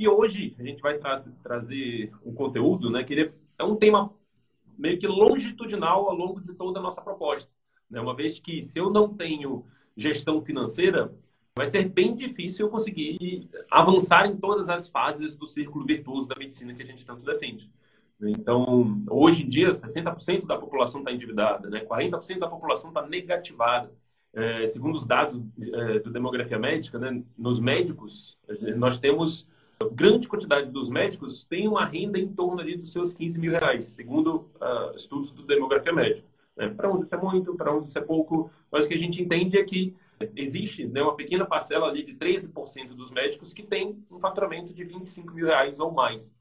E hoje a gente vai tra trazer um conteúdo, né, que ele é um tema meio que longitudinal ao longo de toda a nossa proposta. Né? Uma vez que se eu não tenho gestão financeira, vai ser bem difícil eu conseguir avançar em todas as fases do círculo virtuoso da medicina que a gente tanto defende. Então, hoje em dia, 60% da população está endividada, né? 40% da população está negativada. É, segundo os dados é, do Demografia Médica, né, nos médicos, nós temos grande quantidade dos médicos tem uma renda em torno ali dos seus 15 mil reais, segundo uh, estudos do Demografia Médica. Né? Para uns isso é muito, para uns isso é pouco, mas o que a gente entende é que existe né, uma pequena parcela ali de 13% dos médicos que tem um faturamento de 25 mil reais ou mais.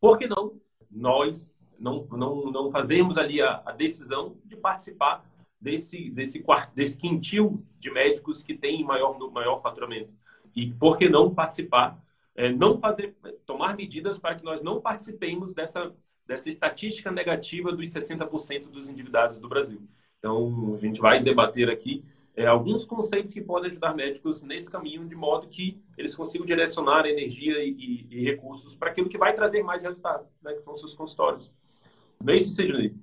Por que não nós não, não, não fazermos ali a, a decisão de participar desse, desse, desse quintil de médicos que tem maior, maior faturamento? E por que não participar, é, não fazer, tomar medidas para que nós não participemos dessa, dessa estatística negativa dos 60% dos endividados do Brasil? Então, a gente vai debater aqui é, alguns conceitos que podem ajudar médicos nesse caminho, de modo que eles consigam direcionar energia e, e, recursos para aquilo que vai trazer mais resultado, né, que são os seus consultórios. Não é isso, Sidney?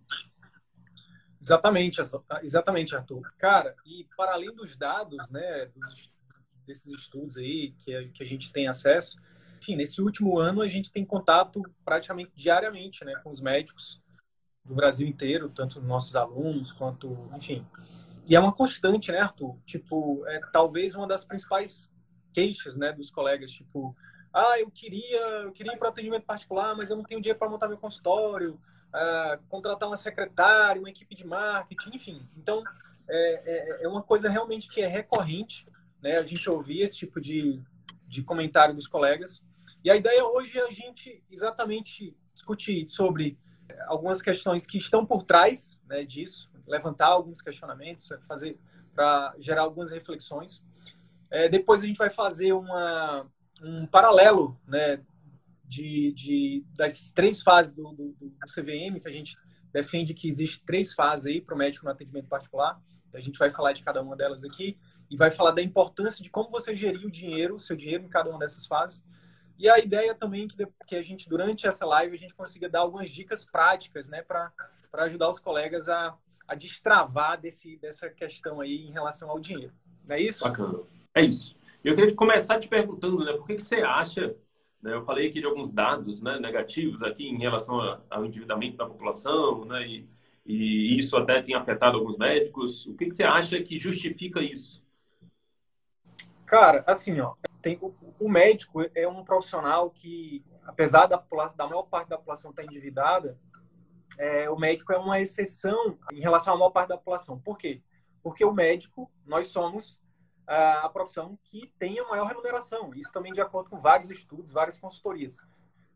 Exatamente, exatamente, Arthur. Cara, e para além dos dados, né, desses estudos aí que que a gente tem acesso, enfim, nesse último ano a gente tem contato praticamente diariamente, né, com os médicos do Brasil inteiro, tanto nossos alunos quanto, enfim, e é uma constante, né, Arthur? Tipo, é talvez uma das principais queixas, né, dos colegas, tipo, ah, eu queria, eu queria ir para atendimento particular, mas eu não tenho dinheiro para montar meu consultório, ah, contratar uma secretária, uma equipe de marketing, enfim. Então, é, é, é, uma coisa realmente que é recorrente, né, a gente ouvir esse tipo de, de comentário dos colegas. E a ideia hoje é a gente exatamente discutir sobre algumas questões que estão por trás né, disso, levantar alguns questionamentos, fazer para gerar algumas reflexões. É, depois a gente vai fazer uma, um paralelo né, de, de, das três fases do, do, do, CVM, que a gente defende que existe três fases aí para o médico no atendimento particular. A gente vai falar de cada uma delas aqui e vai falar da importância de como você gerir o dinheiro, o seu dinheiro em cada uma dessas fases. E a ideia também é que, que a gente, durante essa live, a gente consiga dar algumas dicas práticas né, para ajudar os colegas a, a destravar desse, dessa questão aí em relação ao dinheiro. Não é isso? Bacana. É isso. Eu queria começar te perguntando, né, por que, que você acha, né, eu falei aqui de alguns dados né, negativos aqui em relação ao endividamento da população, né, e, e isso até tem afetado alguns médicos. O que, que você acha que justifica isso? Cara, assim, ó, tem, o, o médico é um profissional que, apesar da, da maior parte da população estar endividada, é, o médico é uma exceção em relação à maior parte da população. Por quê? Porque o médico, nós somos a profissão que tem a maior remuneração. Isso também de acordo com vários estudos, várias consultorias.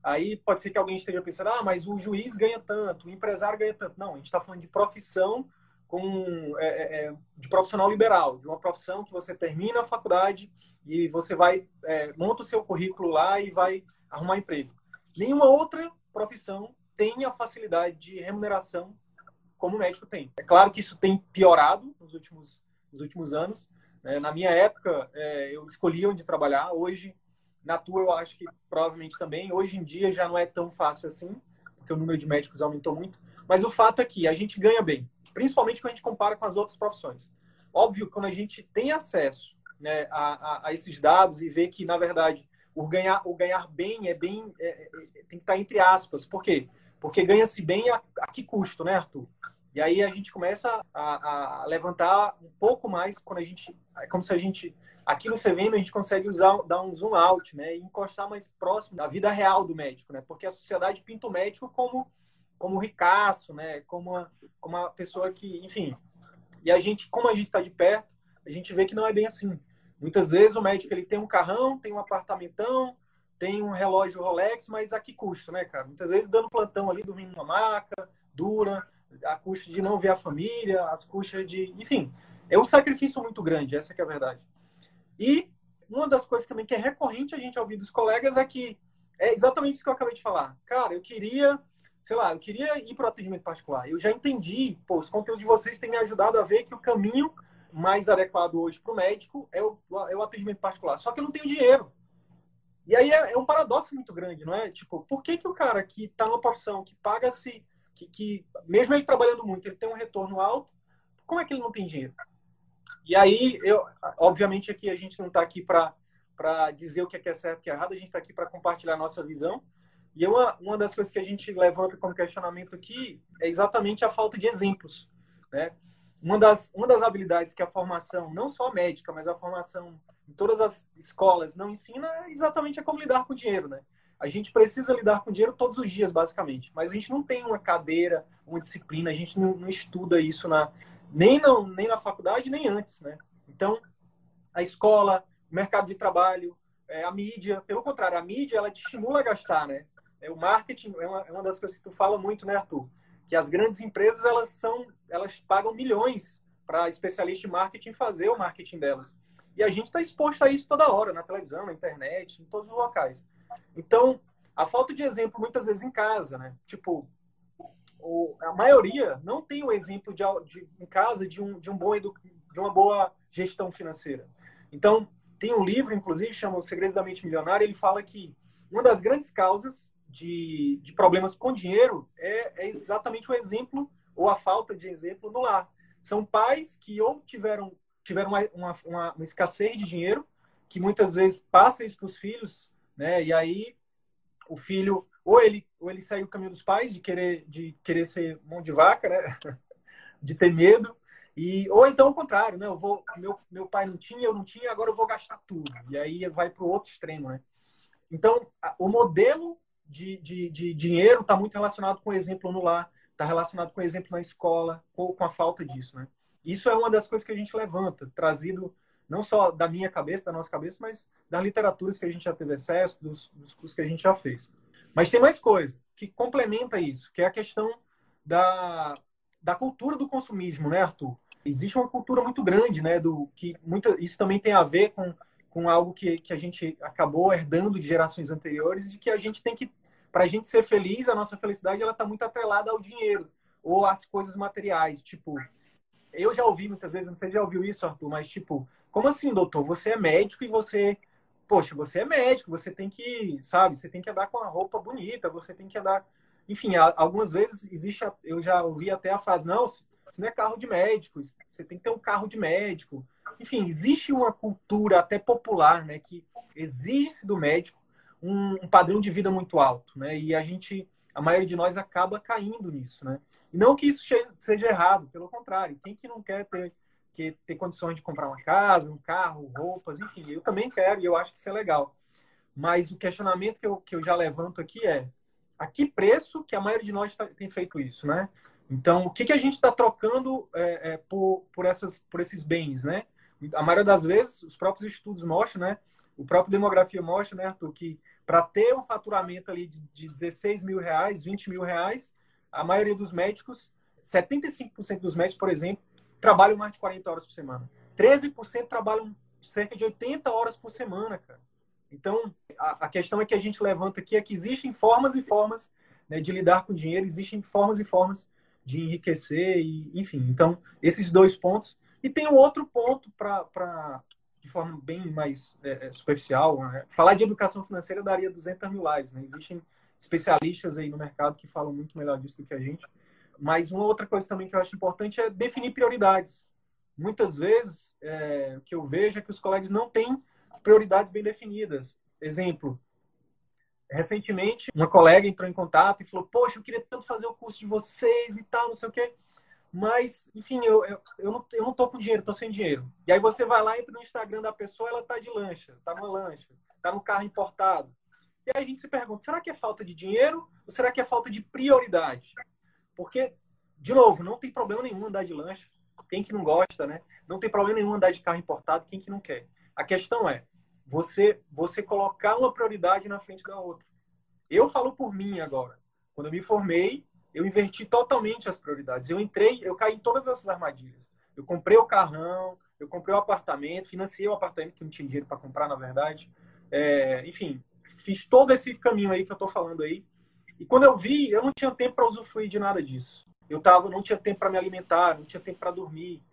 Aí pode ser que alguém esteja pensando, ah, mas o juiz ganha tanto, o empresário ganha tanto. Não, a gente está falando de profissão com, é, é, é, de profissional liberal, de uma profissão que você termina a faculdade e você vai, é, monta o seu currículo lá e vai arrumar emprego. Nenhuma outra profissão tem a facilidade de remuneração como o médico tem. É claro que isso tem piorado nos últimos, nos últimos anos. Né? Na minha época, é, eu escolhi onde trabalhar. Hoje, na tua, eu acho que provavelmente também. Hoje em dia já não é tão fácil assim, porque o número de médicos aumentou muito. Mas o fato é que a gente ganha bem, principalmente quando a gente compara com as outras profissões. Óbvio, quando a gente tem acesso né, a, a, a esses dados e vê que, na verdade, o ganhar, o ganhar bem é bem. É, é, tem que estar entre aspas. Por quê? Porque ganha-se bem a, a, que custo, né, Arthur? E aí a gente começa a, a, levantar um pouco mais quando a gente. É como se a gente. Aqui no CVM a gente consegue usar, dar um zoom out, né? E encostar mais próximo da vida real do médico, né? Porque a sociedade pinta o médico como, como ricaço, né? Como uma, como uma pessoa que, enfim. E a gente, como a gente está de perto, a gente vê que não é bem assim. Muitas vezes o médico ele tem um carrão, tem um apartamentão, tem um relógio Rolex, mas a que custo, né, cara? Muitas vezes dando plantão ali, dormindo numa maca, dura, a custa de não ver a família, as custas de. Enfim, é um sacrifício muito grande, essa é a verdade. E uma das coisas também que é recorrente a gente ouvir dos colegas é que é exatamente isso que eu acabei de falar. Cara, eu queria, sei lá, eu queria ir para o atendimento particular. Eu já entendi, pô, os conteúdos de vocês têm me ajudado a ver que o caminho mais adequado hoje para o médico é o, é o atendimento particular. Só que eu não tenho dinheiro. E aí é, é, um paradoxo muito grande, não é? Tipo, por que, que o cara que está numa profissão que paga-se, que, que, mesmo ele trabalhando muito, ele tem um retorno alto, como é que ele não tem dinheiro? E aí, eu, obviamente, aqui a gente não está aqui para dizer o que é certo e o que é errado, a gente está aqui para compartilhar a nossa visão. E uma, uma das coisas que a gente levanta como questionamento aqui é exatamente a falta de exemplos. Né? Uma, das, uma das habilidades que a formação, não só médica, mas a formação em todas as escolas não ensina é exatamente a como lidar com o dinheiro. Né? A gente precisa lidar com dinheiro todos os dias, basicamente. Mas a gente não tem uma cadeira, uma disciplina, a gente não, não estuda isso na, nem, não, nem na faculdade, nem antes. Né? Então, a escola, o mercado de trabalho, é, a mídia, pelo contrário, a mídia ela te estimula a gastar, né? É, o marketing é uma, é uma das coisas que tu fala muito, né, Arthur? Que as grandes empresas elas são, elas pagam milhões para especialistas em marketing fazer o marketing delas. E a gente está exposto a isso toda hora, na televisão, na internet, em todos os locais. Então, a falta de exemplo muitas vezes em casa, né? Tipo, o, a maioria não tem o exemplo de, de, em casa de um, de um bom edu, de uma boa gestão financeira. Então, tem um livro, inclusive, chama Os Segredos da Mente Milionária, ele fala que uma das grandes causas de, de problemas com dinheiro é, é exatamente o exemplo ou a falta de exemplo no lar. São pais que ou tiveram, tiveram uma, uma, uma, uma escassez de dinheiro, que muitas vezes passa isso para os filhos, né? E aí o filho ou ele ou ele saiu do caminho dos pais de querer de querer ser mão de vaca, né? de ter medo e ou então o contrário, né? Eu vou meu meu pai não tinha, eu não tinha, agora eu vou gastar tudo. E aí vai para o outro extremo, né? Então, o modelo de, de, de dinheiro está muito relacionado com o exemplo no lar, está relacionado com o exemplo na escola, ou com a falta disso, né? Isso é uma das coisas que a gente levanta, trazido não só da minha cabeça, da nossa cabeça, mas das literaturas que a gente já teve acesso, dos, dos cursos que a gente já fez. Mas tem mais coisa que complementa isso, que é a questão da, da cultura do consumismo, né, Arthur? Existe uma cultura muito grande, né, do que muita, isso também tem a ver com, com algo que, que a gente acabou herdando de gerações anteriores, de que a gente tem que para a gente ser feliz, a nossa felicidade ela está muito atrelada ao dinheiro ou às coisas materiais. Tipo, eu já ouvi muitas vezes, não sei se já ouviu isso, Arthur, mas tipo, como assim, doutor? Você é médico e você, poxa, você é médico, você tem que, sabe, você tem que andar com a roupa bonita, você tem que andar, enfim, algumas vezes existe, eu já ouvi até a frase, não, isso não é carro de médico, você tem que ter um carro de médico. Enfim, existe uma cultura até popular, né, que exige do médico um, padrão de vida muito alto, né? E a gente, a maioria de nós acaba caindo nisso, né? E não que isso seja errado, pelo contrário. Quem que não quer ter que ter condições de comprar uma casa, um carro, roupas, enfim, eu também quero e eu acho que isso é legal. Mas o questionamento que eu, que eu já levanto aqui é a que preço que a maioria de nós tá, tem feito isso, né? Então, o que, que a gente está trocando é, é, por, por, essas, por esses bens, né? A maioria das vezes, os próprios estudos mostram, né? O próprio demografia mostra, né, Arthur, que para ter um faturamento ali de, de 16 mil reais, 20 mil reais, a maioria dos médicos, 75% dos médicos, por exemplo, trabalham mais de 40 horas por semana. 13% trabalham cerca de 80 horas por semana, cara. Então, a, a, questão é que a gente levanta aqui é que existem formas e formas né, de lidar com dinheiro, existem formas e formas de enriquecer, e, enfim. Então, esses dois pontos. E tem um outro ponto para de forma bem mais é, é, superficial. Né? Falar de educação financeira daria 200 mil lives. Né? Existem especialistas aí no mercado que falam muito melhor disso do que a gente. Mas uma outra coisa também que eu acho importante é definir prioridades. Muitas vezes, é, o que eu vejo é que os colegas não têm prioridades bem definidas. Exemplo, recentemente, uma colega entrou em contato e falou: Poxa, eu queria tanto fazer o curso de vocês e tal, não sei o quê. Mas, enfim, eu, eu, eu, não, eu não tô com dinheiro, tô sem dinheiro. E aí você vai lá, entra no Instagram da pessoa, ela tá de lancha, tá numa lancha, tá no carro importado. E aí a gente se pergunta, será que é falta de dinheiro ou será que é falta de prioridade? Porque, de novo, não tem problema nenhum andar de lancha. Quem que não gosta, né? Não tem problema nenhum andar de carro importado, quem que não quer. A questão é, você, você colocar uma prioridade na frente da outra. Eu falo por mim agora. Quando eu me formei, eu inverti totalmente as prioridades. Eu entrei, eu caí em todas essas armadilhas. Eu comprei o carrão, eu comprei o apartamento, financiei o apartamento que não tinha dinheiro para comprar, na verdade. É, enfim, fiz todo esse caminho aí que eu estou falando aí. E quando eu vi, eu não tinha tempo para usufruir de nada disso. Eu tava, não tinha tempo para me alimentar, não tinha tempo para dormir.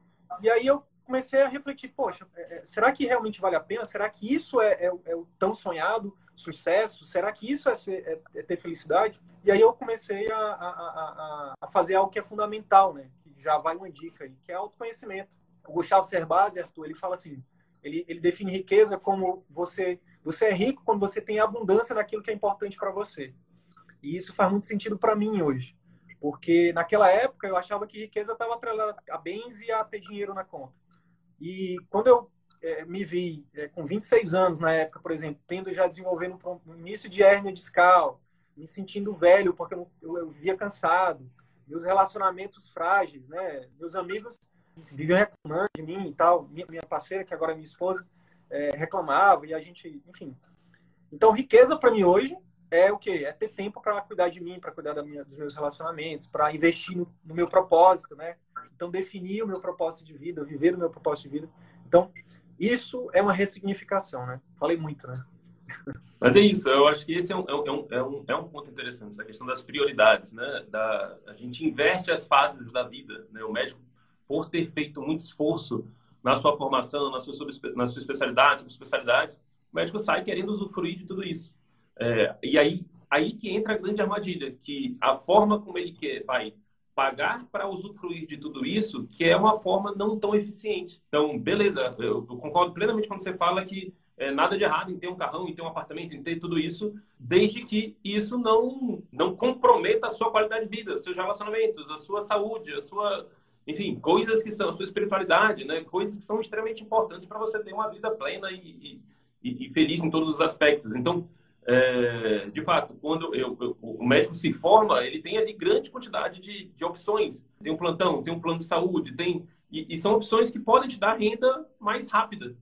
E aí eu comecei a refletir, poxa, é, é, será que realmente vale a pena? Será que isso é, é, é o tão sonhado sucesso? Será que isso é, ser, é, é ter felicidade? E aí eu comecei a, a, a, a, fazer algo que é fundamental, né? Que já vai uma dica aí, que é autoconhecimento. O Gustavo Cerbasi, Arthur, ele fala assim, ele, ele define riqueza como você, você é rico quando você tem abundância naquilo que é importante para você. E isso faz muito sentido para mim hoje. Porque naquela época eu achava que riqueza estava atrelada a bens e a ter dinheiro na conta. E quando eu é, me vi é, com 26 anos na época, por exemplo, tendo já desenvolvendo um, início de hérnia discal, me sentindo velho porque eu, eu, eu via cansado, meus relacionamentos frágeis, né? Meus amigos viviam reclamando de mim e tal, minha, minha parceira, que agora é minha esposa, é, reclamava e a gente, enfim. Então, riqueza para mim hoje é o quê? É ter tempo para cuidar de mim, para cuidar da minha, dos meus relacionamentos, para investir no, no, meu propósito, né? Então, definir o meu propósito de vida, viver o meu propósito de vida. Então, isso é uma ressignificação, né? Falei muito, né? Mas é isso, eu acho que esse é um, é um, é um, é um ponto interessante, essa questão das prioridades, né? Da, a gente inverte as fases da vida, né? O médico, por ter feito muito esforço na sua formação, na sua, na sua especialidade, subespecialidade, o médico sai querendo usufruir de tudo isso. É, e aí, aí que entra a grande armadilha, que a forma como ele quer, vai pagar para usufruir de tudo isso, que é uma forma não tão eficiente. Então, beleza, eu, concordo plenamente quando você fala que é, nada de errado em ter um carrão, em ter um apartamento, em ter tudo isso, desde que isso não, não comprometa a sua qualidade de vida, seus relacionamentos, a sua saúde, a sua, enfim, coisas que são, a sua espiritualidade, né? Coisas que são extremamente importantes para você ter uma vida plena e, e, e, feliz em todos os aspectos. Então, é, de fato, quando eu, eu, o médico se forma, ele tem ali grande quantidade de, de opções. Tem um plantão, tem um plano de saúde, tem e, e, são opções que podem te dar renda mais rápida.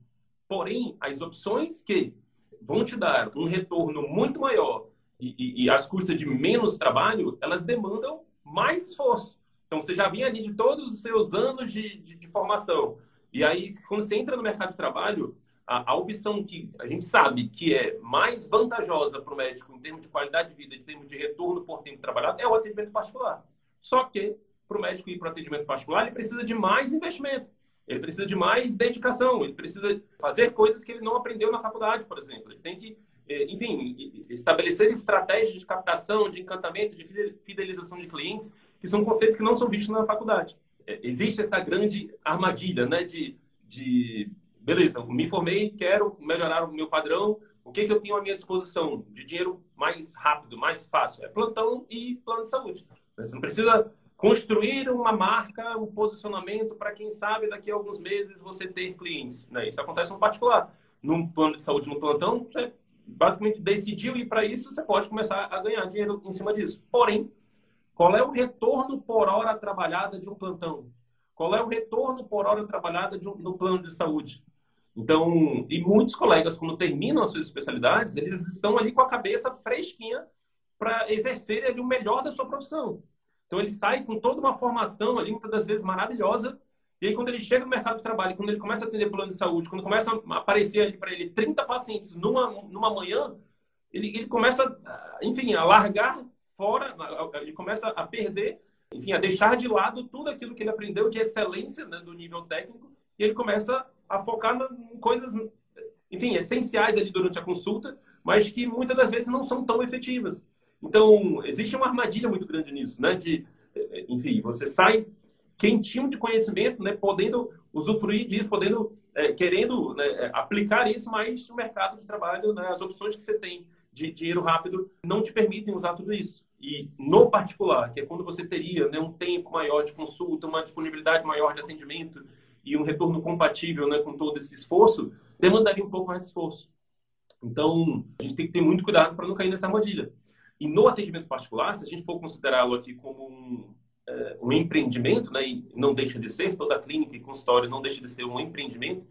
Porém, as opções que vão te dar um retorno muito maior e, e, e às custas de menos trabalho, elas demandam mais esforço. Então, você já vinha ali de todos os seus anos de, de, de formação. E aí, quando você entra no mercado de trabalho, a, a, opção que a gente sabe que é mais vantajosa para o médico em termos de qualidade de vida, em termos de retorno por tempo trabalhado, é o atendimento particular. Só que, para o médico ir para o atendimento particular, ele precisa de mais investimento. Ele precisa de mais dedicação, ele precisa fazer coisas que ele não aprendeu na faculdade, por exemplo. Ele tem que, eh, enfim, estabelecer estratégias de captação, de encantamento, de fidelização de clientes, que são conceitos que não são vistos na faculdade. Eh, existe essa grande armadilha né, de, de beleza, me formei, quero melhorar o meu padrão, o que, que eu tenho à minha disposição de dinheiro mais rápido, mais fácil? É plantão e plano de saúde. Você não precisa construir uma marca, um posicionamento para quem sabe daqui a alguns meses você ter clientes. Né? Isso acontece no particular. Num plano de saúde, no plantão, você basicamente decidiu ir para isso, você pode começar a ganhar dinheiro em cima disso. Porém, qual é o retorno por hora trabalhada de um plantão? Qual é o retorno por hora trabalhada de um, no plano de saúde? Então, e muitos colegas, quando terminam as suas especialidades, eles estão ali com a cabeça fresquinha para exercer ali o melhor da sua profissão. Então, ele sai com toda uma formação ali, muitas das vezes maravilhosa, e aí, quando ele chega no mercado de trabalho, quando ele começa a atender plano de saúde, quando começa a aparecer ali para ele 30 pacientes numa, numa manhã, ele, ele começa, enfim, a largar fora, ele começa a perder, enfim, a deixar de lado tudo aquilo que ele aprendeu de excelência né, do nível técnico, e ele começa a focar em coisas, enfim, essenciais ali durante a consulta, mas que muitas das vezes não são tão efetivas. Então, existe uma armadilha muito grande nisso, né? De, enfim, você sai quentinho de conhecimento, né? Podendo usufruir disso, podendo, é, querendo né, aplicar isso, mas o mercado de trabalho, né, as opções que você tem de dinheiro rápido não te permitem usar tudo isso. E no particular, que é quando você teria né, um tempo maior de consulta, uma disponibilidade maior de atendimento, e um retorno compatível né, com todo esse esforço, demandaria um pouco mais de esforço. Então, a gente tem que ter muito cuidado para não cair nessa armadilha. E no atendimento particular, se a gente for considerá-lo aqui como um, é, um empreendimento, né, e não deixa de ser, toda clínica e consultório não deixa de ser um empreendimento,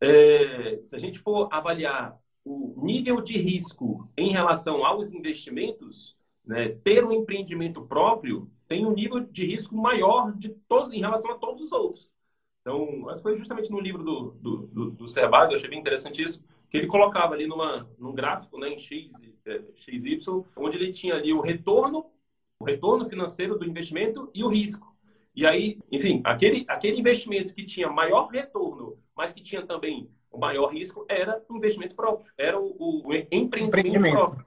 é, se a gente for avaliar o nível de risco em relação aos investimentos, né, ter um empreendimento próprio tem um nível de risco maior de todo, em relação a todos os outros. Então, foi justamente no livro do, do, do, do Cerbasi, eu achei bem interessante isso, que ele colocava ali numa, num gráfico, né, em X, é, XY, onde ele tinha ali o retorno, o retorno financeiro do investimento e o risco. E aí, enfim, aquele, aquele investimento que tinha maior retorno, mas que tinha também o maior risco, era o investimento próprio, era o, o empreendimento, empreendimento, próprio.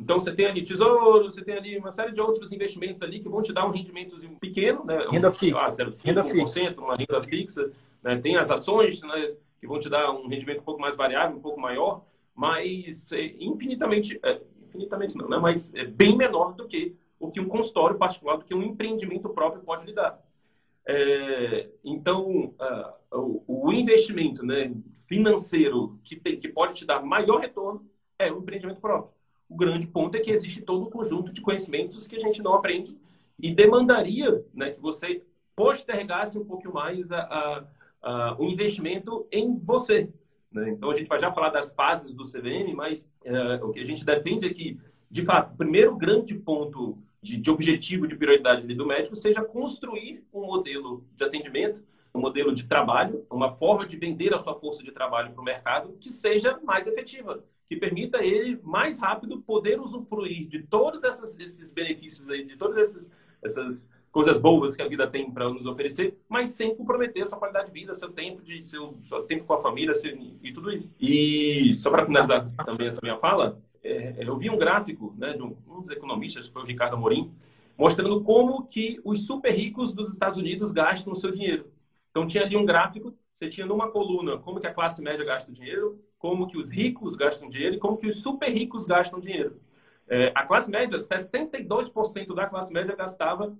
Então, você tem ali tesouro, você tem ali uma série de outros investimentos ali que vão te dar um rendimento pequeno, né? Renda fixa. Ah, 0,5%, renda fixa. uma renda fixa. Né? Tem as ações né, que vão te dar um rendimento um pouco mais variável, um pouco maior, mas é infinitamente, é, infinitamente não, né? mas é bem menor do que o que um consultório particular, do que um empreendimento próprio pode lhe dar. É, então, uh, o, o, investimento né, financeiro que, tem, que pode te dar maior retorno é o empreendimento próprio. O grande ponto é que existe todo um conjunto de conhecimentos que a gente não aprende e demandaria né, que você postergasse um pouco mais a, a, a, o investimento em você. Né? Então, a gente vai já falar das fases do CVM, mas uh, o que a gente defende é que, de fato, o primeiro grande ponto de, de objetivo, de prioridade do médico, seja construir um modelo de atendimento, um modelo de trabalho, uma forma de vender a sua força de trabalho para o mercado que seja mais efetiva, que permita ele mais rápido poder usufruir de todos essas, esses benefícios aí, de todas essas, essas coisas boas que a vida tem para nos oferecer, mas sem comprometer a sua qualidade de vida, seu tempo de seu, seu tempo com a família seu, e tudo isso. E só para finalizar também essa minha fala, é, eu vi um gráfico né, de um, um dos economistas, que foi o Ricardo Amorim, mostrando como que os super ricos dos Estados Unidos gastam o seu dinheiro. Então tinha ali um gráfico, você tinha numa coluna como que a classe média gasta o dinheiro, como que os ricos gastam dinheiro e como que os super ricos gastam dinheiro. É, a classe média, 62% da classe média gastava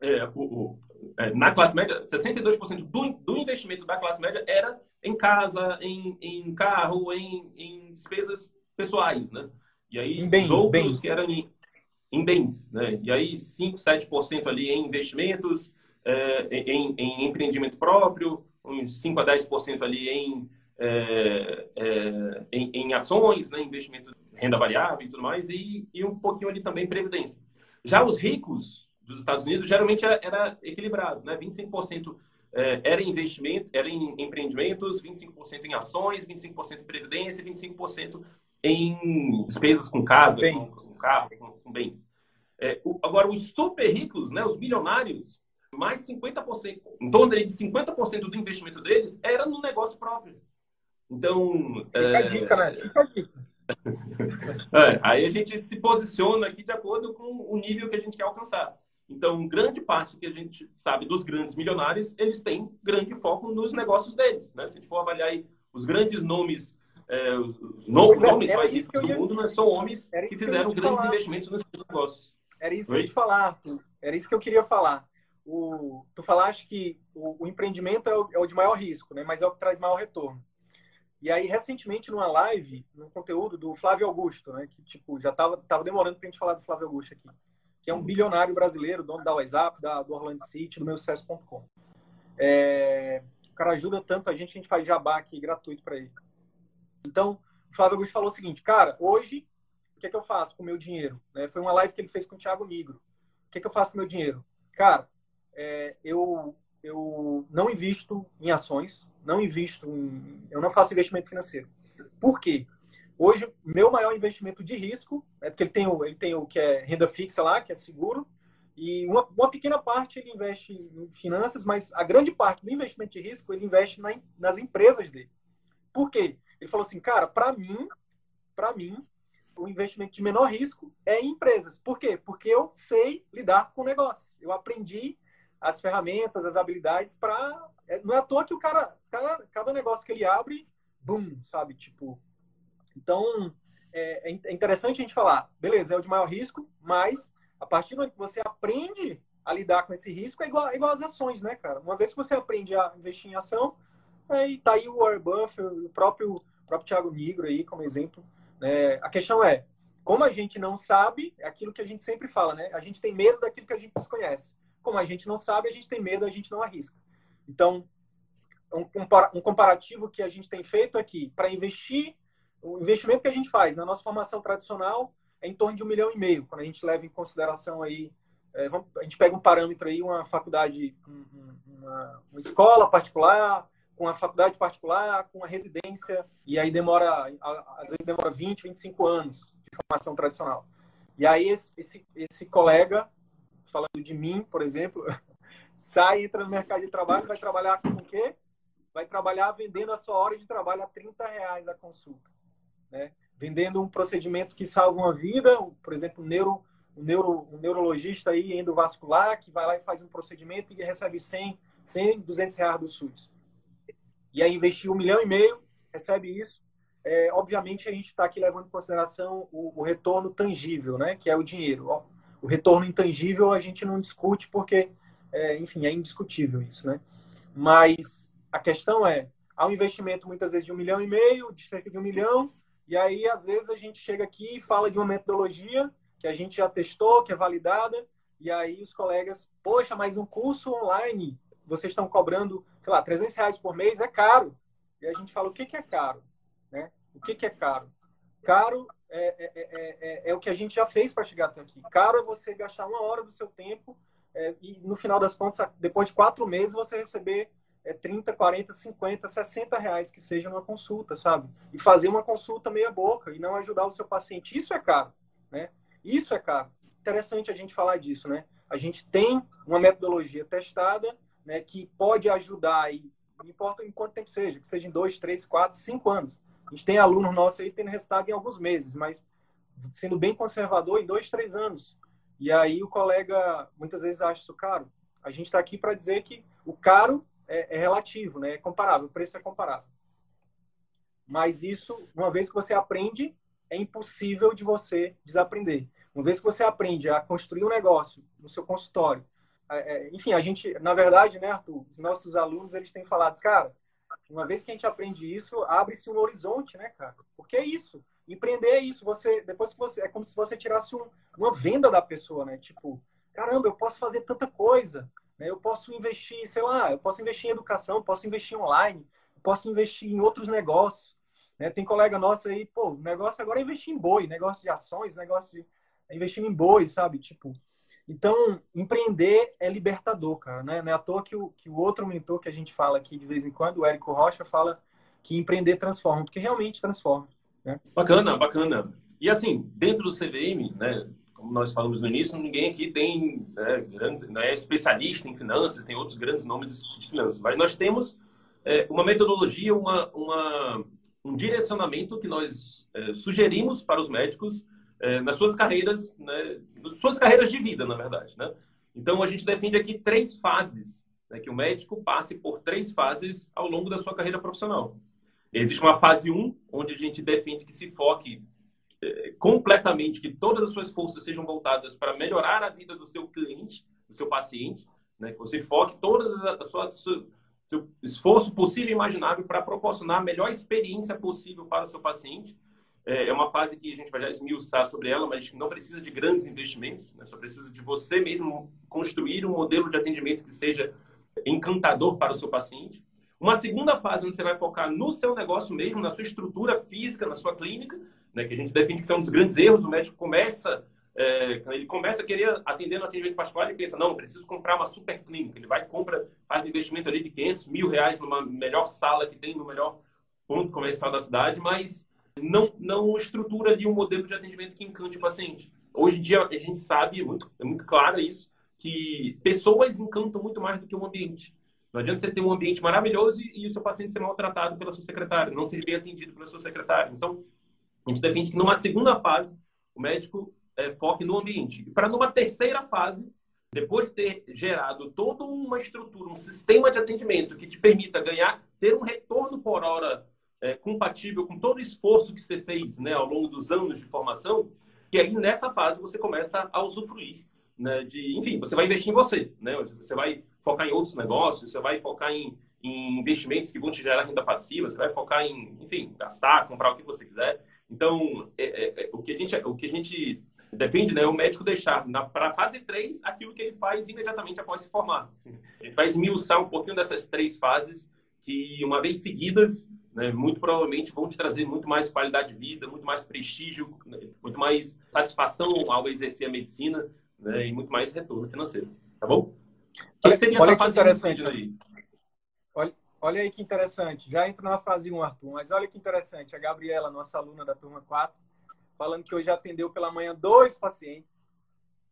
é, o, o, é, na classe média, 62% do, do investimento da classe média era em casa, em, em carro, em, em despesas pessoais, né? E aí, em bens, os outros bens. que eram em, em, bens, né? E aí, 5, 7% ali em investimentos, é, em, em, empreendimento próprio, uns 5 a 10% ali em, é, é, em, em, ações, né? Investimento renda variável e tudo mais, e, e um pouquinho ali também previdência. Já os ricos dos Estados Unidos, geralmente era, era equilibrado, né? 25% é, era investimento, era em empreendimentos, 25% em ações, 25% em previdência, 25% em despesas com casa, com, com, carro, com, com bens. É, o, agora, os super ricos, né, os bilionários, mais 50%, em torno de 50% do investimento deles era no negócio próprio. Então. Fica é... a dica, né? Fica a dica. é, aí a gente se posiciona aqui de acordo com o nível que a gente quer alcançar. Então, grande parte que a gente sabe dos grandes milionários, eles têm grande foco nos negócios deles. Né? Se a gente for avaliar aí os grandes nomes é, os novos é, homens mais ricos do ia... mundo são homens que, que fizeram grandes falar. investimentos nos negócios. Era isso que eu ia te falar. Era isso que eu queria falar. O, tu falaste que o, o empreendimento é o, é o, de maior risco, né? mas é o que traz maior retorno. E aí, recentemente, numa live, num conteúdo do Flávio Augusto, né? que tipo, já estava tava demorando para a gente falar do Flávio Augusto aqui, que é um bilionário brasileiro, dono da WhatsApp, da, do Orlando City, do meu sucesso.com. É, o cara ajuda tanto a gente, a gente faz jabá aqui gratuito para ele. Então, o Flávio Augusto falou o seguinte, cara, hoje, o que é que eu faço com o meu dinheiro? Né? Foi uma live que ele fez com o Thiago Nigro. O que é que eu faço com o meu dinheiro? Cara, é, eu, eu não invisto em ações, não invisto em, eu não faço investimento financeiro. Por quê? Hoje, meu maior investimento de risco é porque ele tem o, ele tem o que é renda fixa lá, que é seguro, e uma, uma pequena parte ele investe em finanças, mas a grande parte do investimento de risco ele investe na, nas empresas dele. Por quê? Ele falou assim, cara, para mim, para mim, o investimento de menor risco é em empresas. Por quê? Porque eu sei lidar com negócios. Eu aprendi as ferramentas, as habilidades para. É, não é à toa que o cara, cada, cada negócio que ele abre, bum, sabe? Tipo. Então, é, é, é interessante a gente falar, beleza, é o de maior risco, mas a partir do momento que você aprende a lidar com esse risco, é igual, é igual às ações, né, cara? Uma vez que você aprende a investir em ação, aí tá aí o Warren Buffett, o próprio, o próprio Thiago Nigro aí como exemplo. Né? A questão é, como a gente não sabe, é aquilo que a gente sempre fala, né? A gente tem medo daquilo que a gente desconhece. Como a gente não sabe, a gente tem medo, a gente não arrisca. Então, um comparativo que a gente tem feito aqui, para investir, o investimento que a gente faz na nossa formação tradicional é em torno de um milhão e meio, quando a gente leva em consideração aí, é, vamos, a gente pega um parâmetro aí, uma faculdade, uma, uma escola particular, com a faculdade particular, com a residência, e aí demora, às vezes demora 20, 25 anos de formação tradicional. E aí esse, esse, esse colega, falando de mim, por exemplo, sai, entra no mercado de trabalho, vai trabalhar com o quê? Vai trabalhar vendendo a sua hora de trabalho a 30 reais a consulta. Né? Vendendo um procedimento que salva uma vida, por exemplo, um, neuro, um, neuro, um neurologista aí, endovascular, que vai lá e faz um procedimento e recebe 100, 100 200 reais do SUS. E aí investiu um milhão e meio, recebe isso. É, obviamente, a gente está aqui levando em consideração o, o, retorno tangível, né? que é o dinheiro. O retorno intangível a gente não discute porque, é, enfim, é indiscutível isso. Né? Mas a questão é, há um investimento muitas vezes de um milhão e meio, de cerca de um milhão, e aí às vezes a gente chega aqui e fala de uma metodologia que a gente já testou, que é validada, e aí os colegas, poxa, mas um curso online, vocês estão cobrando, sei lá, 300 reais por mês, é caro. E a gente fala, o que, que é caro? Né? O que, que é caro? Caro é, é, é, é o que a gente já fez para chegar até aqui. Caro é você gastar uma hora do seu tempo e, no final das contas, depois de quatro meses, você receber é 30, 40, 50, 60 reais que seja uma consulta, sabe? E fazer uma consulta meia boca e não ajudar o seu paciente. Isso é caro, né? Isso é caro. Interessante a gente falar disso, né? A gente tem uma metodologia testada, né, que pode ajudar e não importa em quanto tempo seja, que seja em dois, três, quatro, cinco anos. A gente tem alunos nossos aí tendo resultado em alguns meses, mas sendo bem conservador em dois, três anos. E aí o colega muitas vezes acha isso caro. A gente está aqui para dizer que o caro é, é relativo, né? É comparável, o preço é comparável. Mas isso, uma vez que você aprende, é impossível de você desaprender. Uma vez que você aprende a construir um negócio no seu consultório, é, é, enfim, a gente, na verdade, né, Arthur, os nossos alunos, eles têm falado, cara, uma vez que a gente aprende isso, abre-se um horizonte, né, cara? Porque é isso. Empreender é isso. Você, depois que você, é como se você tirasse um, uma venda da pessoa, né? Tipo, caramba, eu posso fazer tanta coisa. Né? Eu posso investir, sei lá, eu posso investir em educação, posso investir online, posso investir em outros negócios. Né? Tem colega nosso aí, pô, o negócio agora é investir em boi, negócio de ações, negócio de é investir em boi, sabe? Tipo, então, empreender é libertador, cara. Né? Não é à toa que o, que o outro mentor que a gente fala aqui de vez em quando, o Érico Rocha, fala que empreender transforma, porque realmente transforma. Né? Bacana, bacana. E assim, dentro do CVM, né, como nós falamos no início, ninguém aqui tem né, grande, não é especialista em finanças, tem outros grandes nomes de finanças, mas nós temos é, uma metodologia, uma, uma, um direcionamento que nós é, sugerimos para os médicos é, nas suas carreiras, né, nas suas carreiras de vida, na verdade. Né? Então, a gente defende aqui três fases, né, que o médico passe por três fases ao longo da sua carreira profissional. Existe uma fase 1, um, onde a gente defende que se foque é, completamente que todas as suas forças sejam voltadas para melhorar a vida do seu cliente, do seu paciente, né? que você foque todas a sua, seu, seu esforço possível e imaginável para proporcionar a melhor experiência possível para o seu paciente. É, é uma fase que a gente vai esmiuçar sobre ela, mas não precisa de grandes investimentos, né? só precisa de você mesmo construir um modelo de atendimento que seja encantador para o seu paciente. Uma segunda fase onde você vai focar no seu negócio mesmo, na sua estrutura física, na sua clínica, né, que a gente defende que são um dos grandes erros. O médico começa, é, ele começa a querer atender no atendimento particular e pensa, não, preciso comprar uma super clínica. Ele vai compra, faz um investimento ali de 500 mil reais numa melhor sala que tem, no melhor ponto comercial da cidade, mas não, não estrutura ali um modelo de atendimento que encante o paciente. Hoje em dia, a gente sabe, é muito, é muito claro isso, que pessoas encantam muito mais do que o ambiente. Não adianta você ter um ambiente maravilhoso e, e o seu paciente ser maltratado pela sua secretária, não ser bem atendido pela sua secretária. Então, a gente defende que numa segunda fase, o médico é, foque no ambiente. Para numa terceira fase, depois de ter gerado toda uma estrutura, um sistema de atendimento que te permita ganhar, ter um retorno por hora é, compatível com todo o esforço que você fez né, ao longo dos anos de formação, que aí nessa fase você começa a usufruir né, de, enfim, você vai investir em você, né? Você vai focar em outros negócios, você vai focar em, em investimentos que vão te gerar renda passiva, você vai focar em, enfim, gastar, comprar o que você quiser. Então, é, é, é, o, que a gente, o que a gente defende né, é o médico deixar para a fase 3 aquilo que ele faz imediatamente após se formar. A gente vai esmiuçar um pouquinho dessas três fases que, uma vez seguidas, né, muito provavelmente vão te trazer muito mais qualidade de vida, muito mais prestígio, né, muito mais satisfação ao exercer a medicina né, e muito mais retorno financeiro. Tá bom? O que seria olha essa fase interessante aí? Olha, Olha aí que interessante. Já entro na fase 1, Arthur, mas olha que interessante. A Gabriela, nossa aluna da turma 4, falando que hoje atendeu pela manhã dois pacientes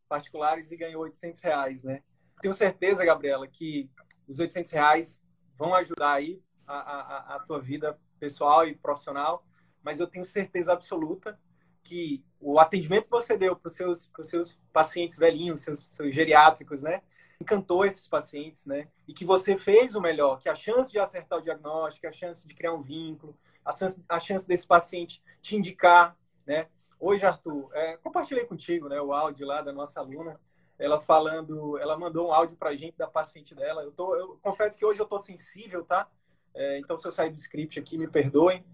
particulares e ganhou 800 reais, né? tenho certeza, Gabriela, que os 800 reais vão ajudar aí a, a, a tua vida pessoal e profissional, mas eu tenho certeza absoluta que o atendimento que você deu para os seus, seus pacientes velhinhos, seus, seus geriátricos, né? encantou esses pacientes, né? E que você fez o melhor, que a chance de acertar o diagnóstico, a chance de criar um vínculo, a chance, a chance desse paciente te indicar, né? Hoje, Arthur, é, compartilhei contigo, né, o áudio lá da nossa aluna, ela falando, ela mandou um áudio para a gente da paciente dela. Eu, tô, eu confesso que hoje eu tô sensível, tá? É, então, se eu sair do script aqui, me perdoem.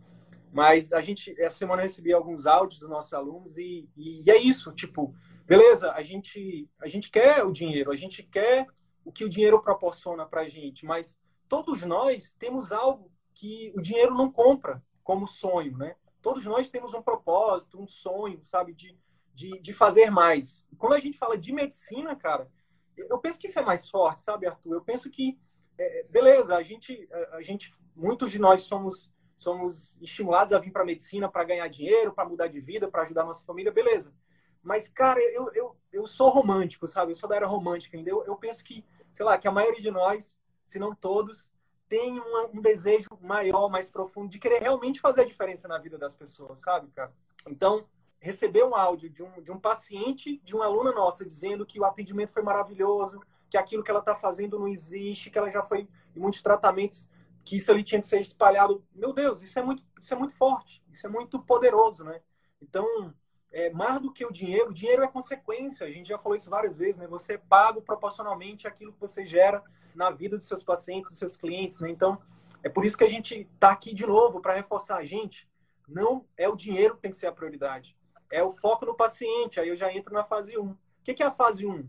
Mas a gente, essa semana eu recebi alguns áudios dos nossos alunos e, e é isso, tipo, beleza, a gente, a gente quer o dinheiro, a gente quer o que o dinheiro proporciona para a gente, mas todos nós temos algo que o dinheiro não compra, como sonho, né? Todos nós temos um propósito, um sonho, sabe, de, de, de fazer mais. Quando a gente fala de medicina, cara, eu penso que isso é mais forte, sabe, Arthur? Eu penso que, é, beleza, a gente, a gente, muitos de nós somos somos estimulados a vir para a medicina para ganhar dinheiro, para mudar de vida, para ajudar a nossa família, beleza. Mas, cara, eu, eu, eu sou romântico, sabe? Eu sou da era romântica, entendeu? Eu penso que, sei lá, que a maioria de nós, se não todos, tem um desejo maior, mais profundo, de querer realmente fazer a diferença na vida das pessoas, sabe, cara? Então, receber um áudio de um, de um paciente, de uma aluna nossa, dizendo que o atendimento foi maravilhoso, que aquilo que ela está fazendo não existe, que ela já foi em muitos tratamentos, que isso ali tinha que ser espalhado. Meu Deus, isso é muito, isso é muito forte, isso é muito poderoso, né? Então, é, mais do que o dinheiro, o dinheiro é consequência. A gente já falou isso várias vezes, né? Você é pago proporcionalmente àquilo que você gera na vida dos seus pacientes, dos seus clientes, né? Então, é por isso que a gente está aqui de novo para reforçar a gente. Não é o dinheiro que tem que ser a prioridade. É o foco no paciente. Aí eu já entro na fase 1. O que é a fase 1?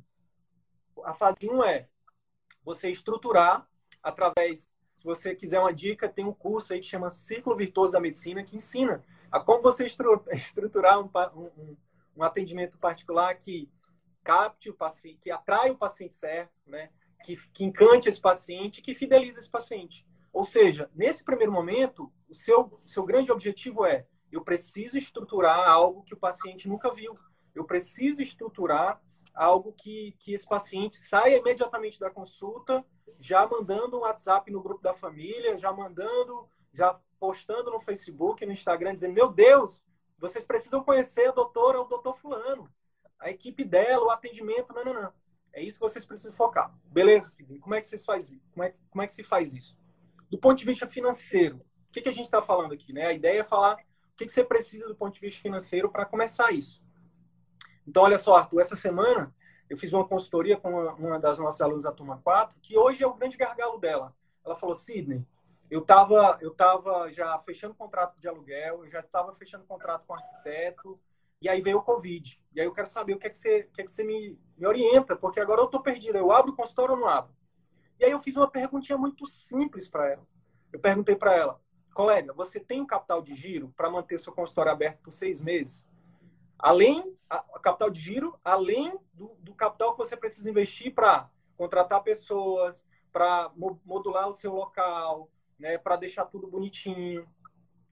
A fase 1 é você estruturar através se você quiser uma dica, tem um curso aí que chama Ciclo Virtuoso da Medicina, que ensina a como você estruturar um, um, um atendimento particular que capte o paciente, que atrai o paciente certo, né? que, que encante esse paciente, que fidelize esse paciente. Ou seja, nesse primeiro momento, o seu, seu grande objetivo é: eu preciso estruturar algo que o paciente nunca viu. Eu preciso estruturar algo que, que esse paciente saia imediatamente da consulta, já mandando um WhatsApp no grupo da família, já mandando, já postando no Facebook, no Instagram, dizendo: Meu Deus, vocês precisam conhecer a doutora, o doutor Fulano, a equipe dela, o atendimento, não, não, não. É isso que vocês precisam focar. Beleza, Sidney? Como é que vocês fazem? Como é, como é que se faz isso? Do ponto de vista financeiro, o que, que a gente está falando aqui? Né? A ideia é falar que, que você precisa do ponto de vista financeiro para começar isso. Então, olha só, Arthur, essa semana eu fiz uma consultoria com uma, das nossas alunas da turma 4, que hoje é o grande gargalo dela. Ela falou, Sidney, eu estava eu tava já fechando contrato de aluguel, eu já estava fechando contrato com arquiteto, e aí veio o Covid. E aí eu quero saber o que é que você, que é que você me, me orienta, porque agora eu estou perdido. Eu abro o consultório ou não abro? E aí eu fiz uma perguntinha muito simples para ela. Eu perguntei para ela, colega, você tem um capital de giro para manter seu consultório aberto por seis meses? Além, a, a capital de giro, além do, do capital que você precisa investir para contratar pessoas, para modular o seu local, né, para deixar tudo bonitinho,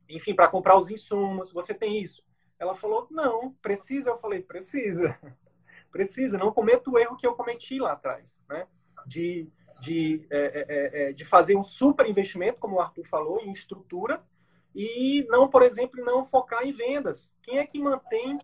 enfim, para comprar os insumos. Você tem isso? Ela falou: não, precisa. Eu falei: precisa, precisa. Não cometa o erro que eu cometi lá atrás, né? De, de, é, é, é, é de fazer um super investimento, como o Arthur falou, em estrutura e não, por exemplo, não focar em vendas. Quem é que mantém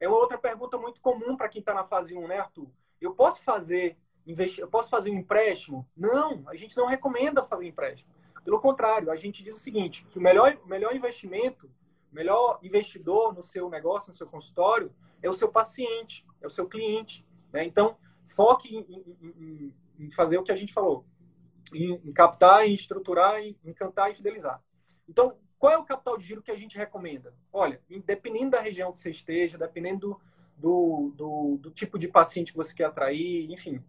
é uma outra pergunta muito comum para quem está na fase 1, né, Arthur? Eu posso fazer investir, eu posso fazer um empréstimo? Não, a gente não recomenda fazer empréstimo. Pelo contrário, a gente diz o seguinte, que o melhor, melhor investimento, melhor investidor no seu negócio, no seu consultório, é o seu paciente, é o seu cliente. Né? Então, foque em, em, fazer o que a gente falou, em, em captar, em estruturar, em encantar e fidelizar. Então, qual é o capital de giro que a gente recomenda? Olha, dependendo da região que você esteja, dependendo do, do, do, tipo de paciente que você quer atrair, enfim,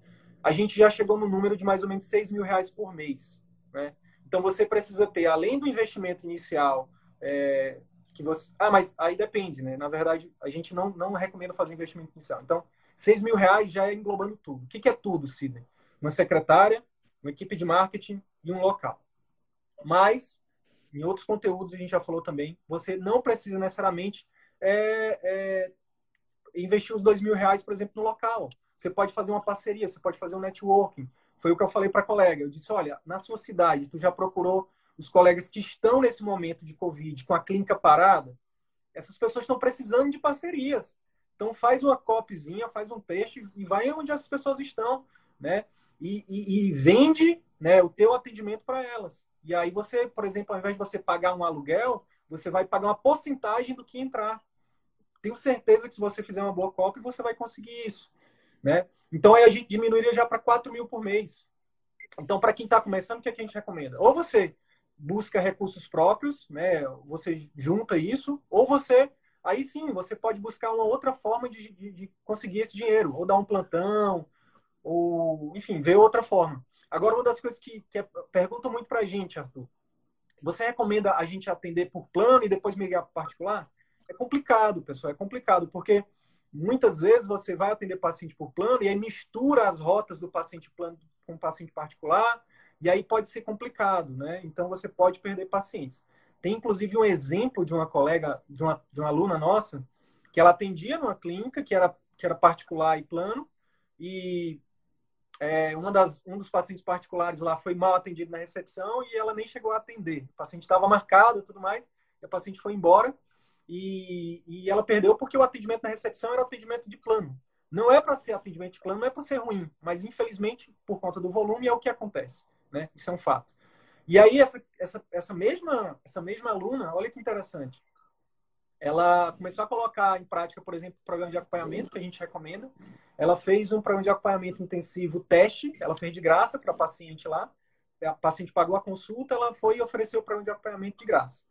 a gente já chegou no número de mais ou menos 6 mil reais por mês. Né? Então você precisa ter, além do investimento inicial, é, que você. Ah, mas aí depende, né? Na verdade, a gente não, não recomenda fazer investimento inicial. Então, 6 mil reais já é englobando tudo. O que, que é tudo, Sidney? Uma secretária, uma equipe de marketing e um local. Mas em outros conteúdos a gente já falou também, você não precisa necessariamente é, é, investir os dois mil reais, por exemplo, no local. você pode fazer uma parceria, você pode fazer um networking. Foi o que eu falei para a colega. Eu disse, olha, na sua cidade, tu já procurou os colegas que estão nesse momento de Covid com a clínica parada? Essas pessoas estão precisando de parcerias. Então faz uma copyzinha, faz um texto e vai onde essas pessoas estão, né? E, e, e vende né, o teu atendimento para elas. E aí você, por exemplo, ao invés de você pagar um aluguel, você vai pagar uma porcentagem do que entrar. Tenho certeza que se você fizer uma boa copy, você vai conseguir isso. Né? Então aí a gente diminuiria já para 4 mil por mês. Então, para quem está começando, o que, é que a gente recomenda? Ou você busca recursos próprios, né? Você junta isso, ou você aí sim você pode buscar uma outra forma de, de, de conseguir esse dinheiro, ou dar um plantão, ou enfim, ver outra forma. Agora, uma das coisas que, que é, perguntam muito para a gente, Arthur, você recomenda a gente atender por plano e depois migrar para particular? É complicado, pessoal, é complicado, porque muitas vezes você vai atender paciente por plano e aí mistura as rotas do paciente plano com o paciente particular, e aí pode ser complicado, né? Então você pode perder pacientes. Tem inclusive um exemplo de uma colega, de uma, de uma aluna nossa, que ela atendia numa clínica que era, que era particular e plano, e é, uma das, um dos pacientes particulares lá foi mal atendido na recepção e ela nem chegou a atender. O paciente estava marcado e tudo mais, e a paciente foi embora e, e ela perdeu porque o atendimento na recepção era atendimento de plano. Não é para ser atendimento de plano, não é para ser ruim, mas infelizmente, por conta do volume, é o que acontece. Né? Isso é um fato. E aí, essa, essa, essa, mesma, essa mesma aluna, olha que interessante, ela começou a colocar em prática, por exemplo, o programa de acompanhamento que a gente recomenda. Ela fez um programa de acompanhamento intensivo teste, ela fez de graça para a paciente lá. A paciente pagou a consulta, ela foi e ofereceu o programa de acompanhamento de graça.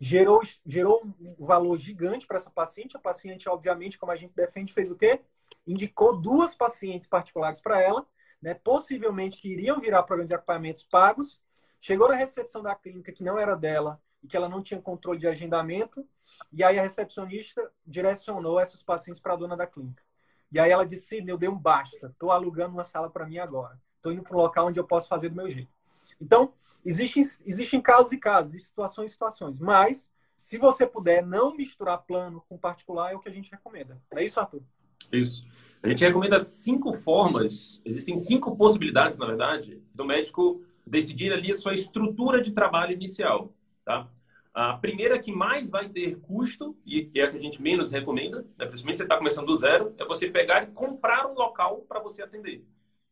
Gerou, gerou um valor gigante para essa paciente. A paciente, obviamente, como a gente defende, fez o quê? Indicou duas pacientes particulares para ela, né, possivelmente que iriam virar programa de acompanhamentos pagos. Chegou na recepção da clínica que não era dela e que ela não tinha controle de agendamento e aí a recepcionista direcionou esses pacientes para a dona da clínica. E aí ela disse: Sidney, eu dei um basta. Estou alugando uma sala para mim agora. Estou indo para um local onde eu posso fazer do meu jeito. Então, existem, existem casos e casos, situações e situações. Mas, se você puder não misturar plano com particular, é o que a gente recomenda. É isso, Arthur? Isso. A gente recomenda cinco formas, existem cinco possibilidades, na verdade, do médico decidir ali a sua estrutura de trabalho inicial. Tá? A primeira que mais vai ter custo, e é a que a gente menos recomenda, né, principalmente se você está começando do zero, é você pegar e comprar um local para você atender.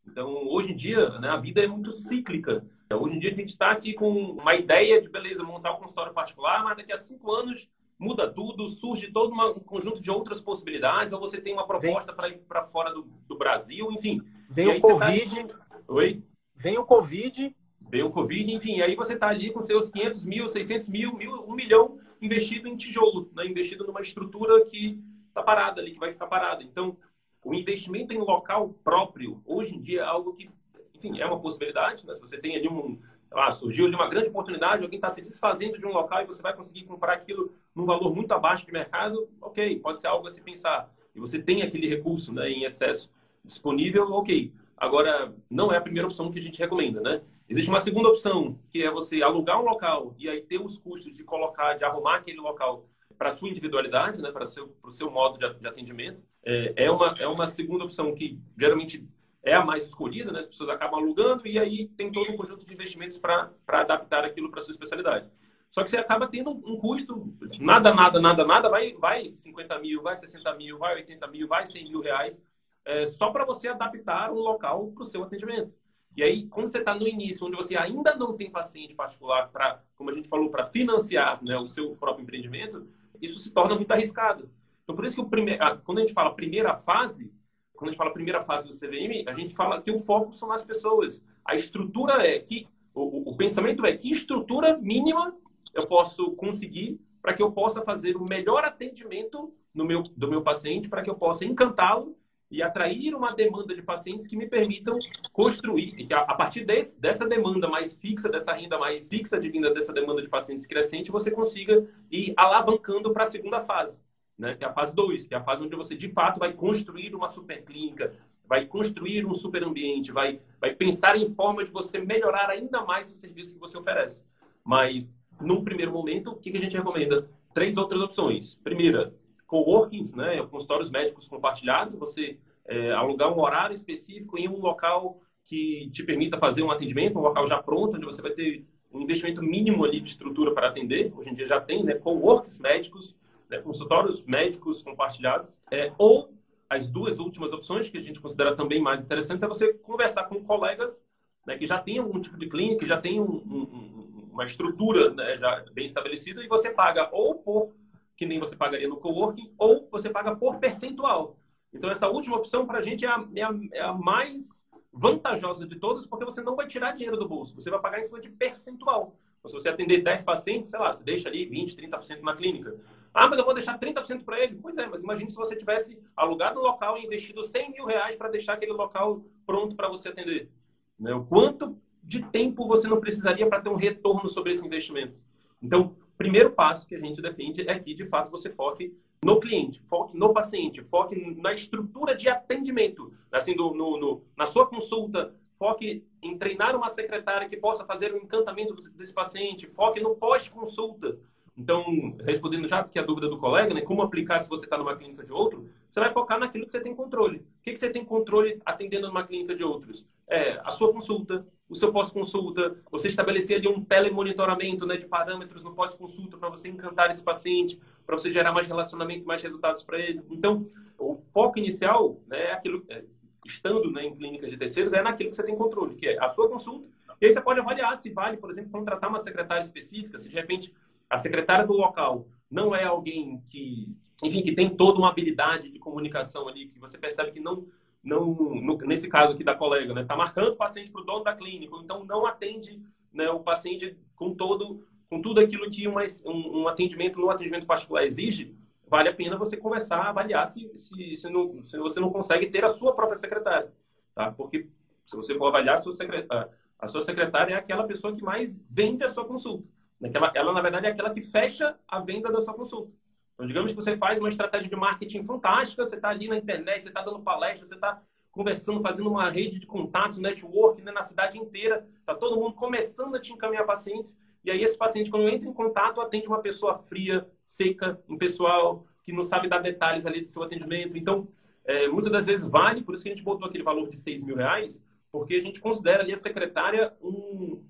Então, hoje em dia, né, a vida é muito cíclica. Hoje em dia, a gente está aqui com uma ideia de, beleza, montar um consultório particular, mas daqui a cinco anos muda tudo, surge todo uma, um conjunto de outras possibilidades, ou você tem uma proposta para ir para fora do, do, Brasil, enfim. Vem o tá Covid. Tá... Oi? Vem o Covid veio o Covid, enfim, aí você está ali com seus 500 mil, 600 mil, mil, um milhão investido em tijolo, né? investido numa estrutura que está parada ali, que vai ficar parada. Então, o investimento em local próprio, hoje em dia, é algo que, enfim, é uma possibilidade. Né? Se você tem ali um. Ah, surgiu ali uma grande oportunidade, alguém está se desfazendo de um local e você vai conseguir comprar aquilo num valor muito abaixo de mercado, ok, pode ser algo a se pensar. E você tem aquele recurso né, em excesso disponível, ok. Agora, não é a primeira opção que a gente recomenda, né? Existe uma segunda opção, que é você alugar um local e aí ter os custos de colocar, de arrumar aquele local para sua individualidade, né, para seu, seu modo de atendimento. É, é, uma, é uma segunda opção que geralmente é a mais escolhida, né? as pessoas acabam alugando e aí tem todo um conjunto de investimentos para adaptar aquilo para sua especialidade. Só que você acaba tendo um custo, nada, nada, nada, nada, vai, vai 50 mil, vai 60 mil, vai 80 mil, vai 100 mil reais, é, só para você adaptar um local para o seu atendimento. E aí, quando você está no início, onde você ainda não tem paciente particular para, como a gente falou, para financiar né, o seu próprio empreendimento, isso se torna muito arriscado. Então, por isso que o primeiro, quando a gente fala primeira fase, quando a gente fala primeira fase do CVM, a gente fala que o foco são as pessoas. A estrutura é que, o, o pensamento é que estrutura mínima eu posso conseguir para que eu possa fazer o melhor atendimento no meu, do meu paciente, para que eu possa encantá-lo e atrair uma demanda de pacientes que me permitam construir, e que a partir desse, dessa demanda mais fixa, dessa renda mais fixa de vinda dessa demanda de pacientes crescente, você consiga ir alavancando para a segunda fase, né? que é a fase 2, que é a fase onde você de fato vai construir uma super clínica, vai construir um super ambiente, vai, vai pensar em formas de você melhorar ainda mais o serviço que você oferece. Mas, num primeiro momento, o que a gente recomenda? Três outras opções. Primeira, coworkings, né, consultórios médicos compartilhados, você é, alugar um horário específico em um local que te permita fazer um atendimento, um local já pronto, onde você vai ter um investimento mínimo ali de estrutura para atender. Hoje em dia já tem, né, coworks médicos, né, consultórios médicos compartilhados, é, ou as duas últimas opções que a gente considera também mais interessantes é você conversar com colegas né, que já tem algum tipo de clínica, que já tem um, um, uma estrutura né, já bem estabelecida e você paga ou por que nem você pagaria no coworking ou você paga por percentual. Então essa última opção para a gente é a, é, a, é a mais vantajosa de todas, porque você não vai tirar dinheiro do bolso, você vai pagar em cima de percentual. Então, se você atender 10 pacientes, sei lá, você deixa ali 20, 30% na clínica. Ah, mas eu vou deixar 30% para ele. Pois é, mas imagine se você tivesse alugado um local e investido 100 mil reais para deixar aquele local pronto para você atender. Né? O quanto de tempo você não precisaria para ter um retorno sobre esse investimento? Então, primeiro passo que a gente defende é que, de fato, você foque no cliente, foque no paciente, foque na estrutura de atendimento, assim, no, no, na sua consulta, foque em treinar uma secretária que possa fazer o encantamento desse paciente, foque no pós-consulta. Então, respondendo já que a dúvida do colega, né, como aplicar se você está numa clínica de outro, você vai focar naquilo que você tem controle. O que, que você tem controle atendendo numa clínica de outros? É a sua consulta, o seu pós-consulta, você estabelecer ali um telemonitoramento né, de parâmetros no pós-consulta para você encantar esse paciente, para você gerar mais relacionamento, mais resultados para ele. Então, o foco inicial né, é aquilo, é, estando né, em clínicas de terceiros, é naquilo que você tem controle, que é a sua consulta. E aí você pode avaliar se vale, por exemplo, contratar uma secretária específica, se de repente a secretária do local não é alguém que, enfim, que tem toda uma habilidade de comunicação ali, que você percebe que não, não no, nesse caso aqui da colega, né, está marcando o paciente para o dono da clínica, então não atende né, o paciente com todo, com tudo aquilo que um, um atendimento no atendimento particular exige, vale a pena você conversar, avaliar se, se, se, não, se você não consegue ter a sua própria secretária, tá? Porque se você for avaliar a sua secretária, a sua secretária é aquela pessoa que mais vende a sua consulta. Ela, ela, na verdade, é aquela que fecha a venda da sua consulta. Então, digamos que você faz uma estratégia de marketing fantástica, você está ali na internet, você está dando palestra, você está conversando, fazendo uma rede de contatos, network né, na cidade inteira, está todo mundo começando a te encaminhar pacientes, e aí esse paciente, quando entra em contato, atende uma pessoa fria, seca, impessoal, que não sabe dar detalhes ali do seu atendimento. Então, é, muitas das vezes vale, por isso que a gente botou aquele valor de 6 mil reais, porque a gente considera ali a secretária um,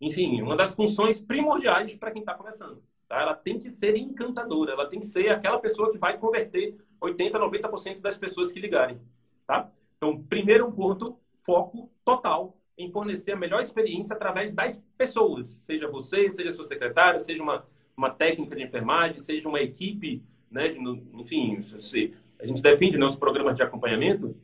enfim, uma das funções primordiais para quem está começando. Tá? Ela tem que ser encantadora, ela tem que ser aquela pessoa que vai converter 80%, 90% das pessoas que ligarem. Tá? Então, primeiro ponto, foco total em fornecer a melhor experiência através das pessoas. Seja você, seja sua secretária, seja uma, uma técnica de enfermagem, seja uma equipe, né, de, enfim, se, a gente defende nossos programas de acompanhamento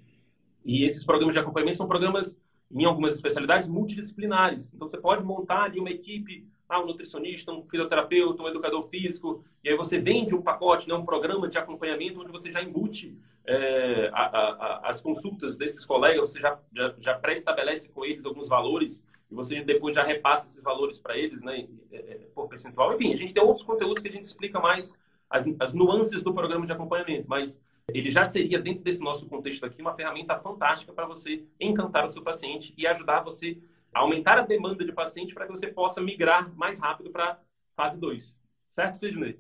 e esses programas de acompanhamento são programas em algumas especialidades multidisciplinares. Então, você pode montar ali uma equipe, ah, um nutricionista, um fisioterapeuta, um educador físico, e aí você vende um pacote, né, um programa de acompanhamento onde você já embute é, a, a, a, as consultas desses colegas, você já, já, já pré-estabelece com eles alguns valores e você depois já repassa esses valores para eles, né, é, é, por percentual. Enfim, a gente tem outros conteúdos que a gente explica mais as, as nuances do programa de acompanhamento, mas ele já seria, dentro desse nosso contexto aqui, uma ferramenta fantástica para você encantar o seu paciente e ajudar você a aumentar a demanda de paciente para que você possa migrar mais rápido para fase 2. Certo, Sidney?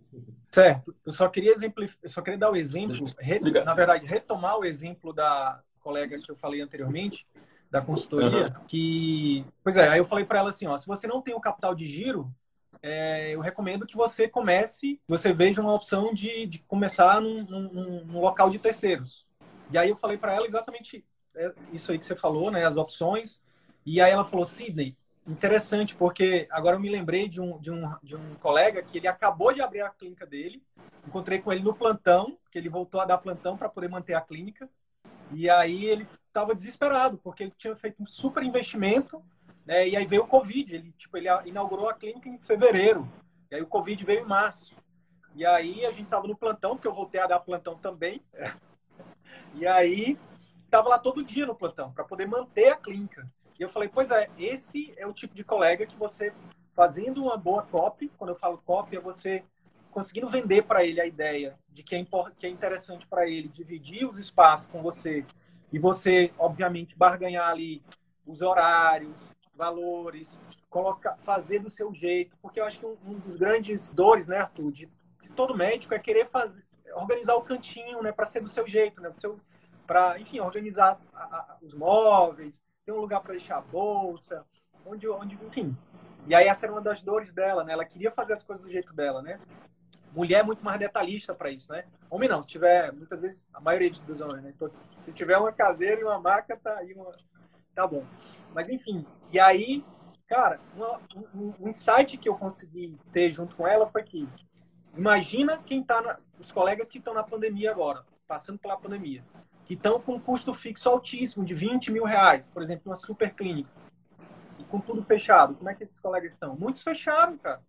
Certo. Eu só queria exemplificar, eu só queria dar o exemplo, re, na verdade, retomar o exemplo da colega que eu falei anteriormente, da consultoria, uhum. que, pois é, aí eu falei para ela assim, ó, se você não tem o capital de giro, é, eu recomendo que você comece, você veja uma opção de, de começar num, num, num, local de terceiros. E aí eu falei para ela exatamente é, isso aí que você falou, né, as opções. E aí ela falou, Sidney, interessante, porque agora eu me lembrei de um, de um, de um colega que ele acabou de abrir a clínica dele, encontrei com ele no plantão, que ele voltou a dar plantão para poder manter a clínica. E aí ele estava desesperado, porque ele tinha feito um super investimento né? E aí veio o Covid, ele, tipo, ele inaugurou a clínica em fevereiro, e aí o Covid veio em março. E aí a gente tava no plantão, porque eu voltei a dar plantão também. E aí tava lá todo dia no plantão, para poder manter a clínica. E eu falei, pois é, esse é o tipo de colega que você, fazendo uma boa copy, quando eu falo copy, é você conseguindo vender para ele a ideia de que é, que é interessante para ele dividir os espaços com você e você, obviamente, barganhar ali os horários, valores, coloca, fazer do seu jeito, porque eu acho que um, um dos grandes dores, né, Arthur, de, de, todo médico é querer fazer, organizar o cantinho, né, para ser do seu jeito, né, para, enfim, organizar a, a, os móveis, ter um lugar para deixar a bolsa, onde, onde, enfim. E aí essa era uma das dores dela, né? Ela queria fazer as coisas do jeito dela, né? Mulher é muito mais detalhista para isso, né? Homem não, se tiver, muitas vezes, a maioria dos homens, né? Então, se tiver uma cadeira e uma maca, tá aí uma... Tá bom. Mas, enfim, e aí, cara, um, um insight que eu consegui ter junto com ela foi que imagina quem tá, na, os colegas que estão na pandemia agora, passando pela pandemia, que estão com um custo fixo altíssimo, de 20 mil reais, por exemplo, uma super clínica, e com tudo fechado. Como é que esses colegas estão? Muitos fecharam, cara.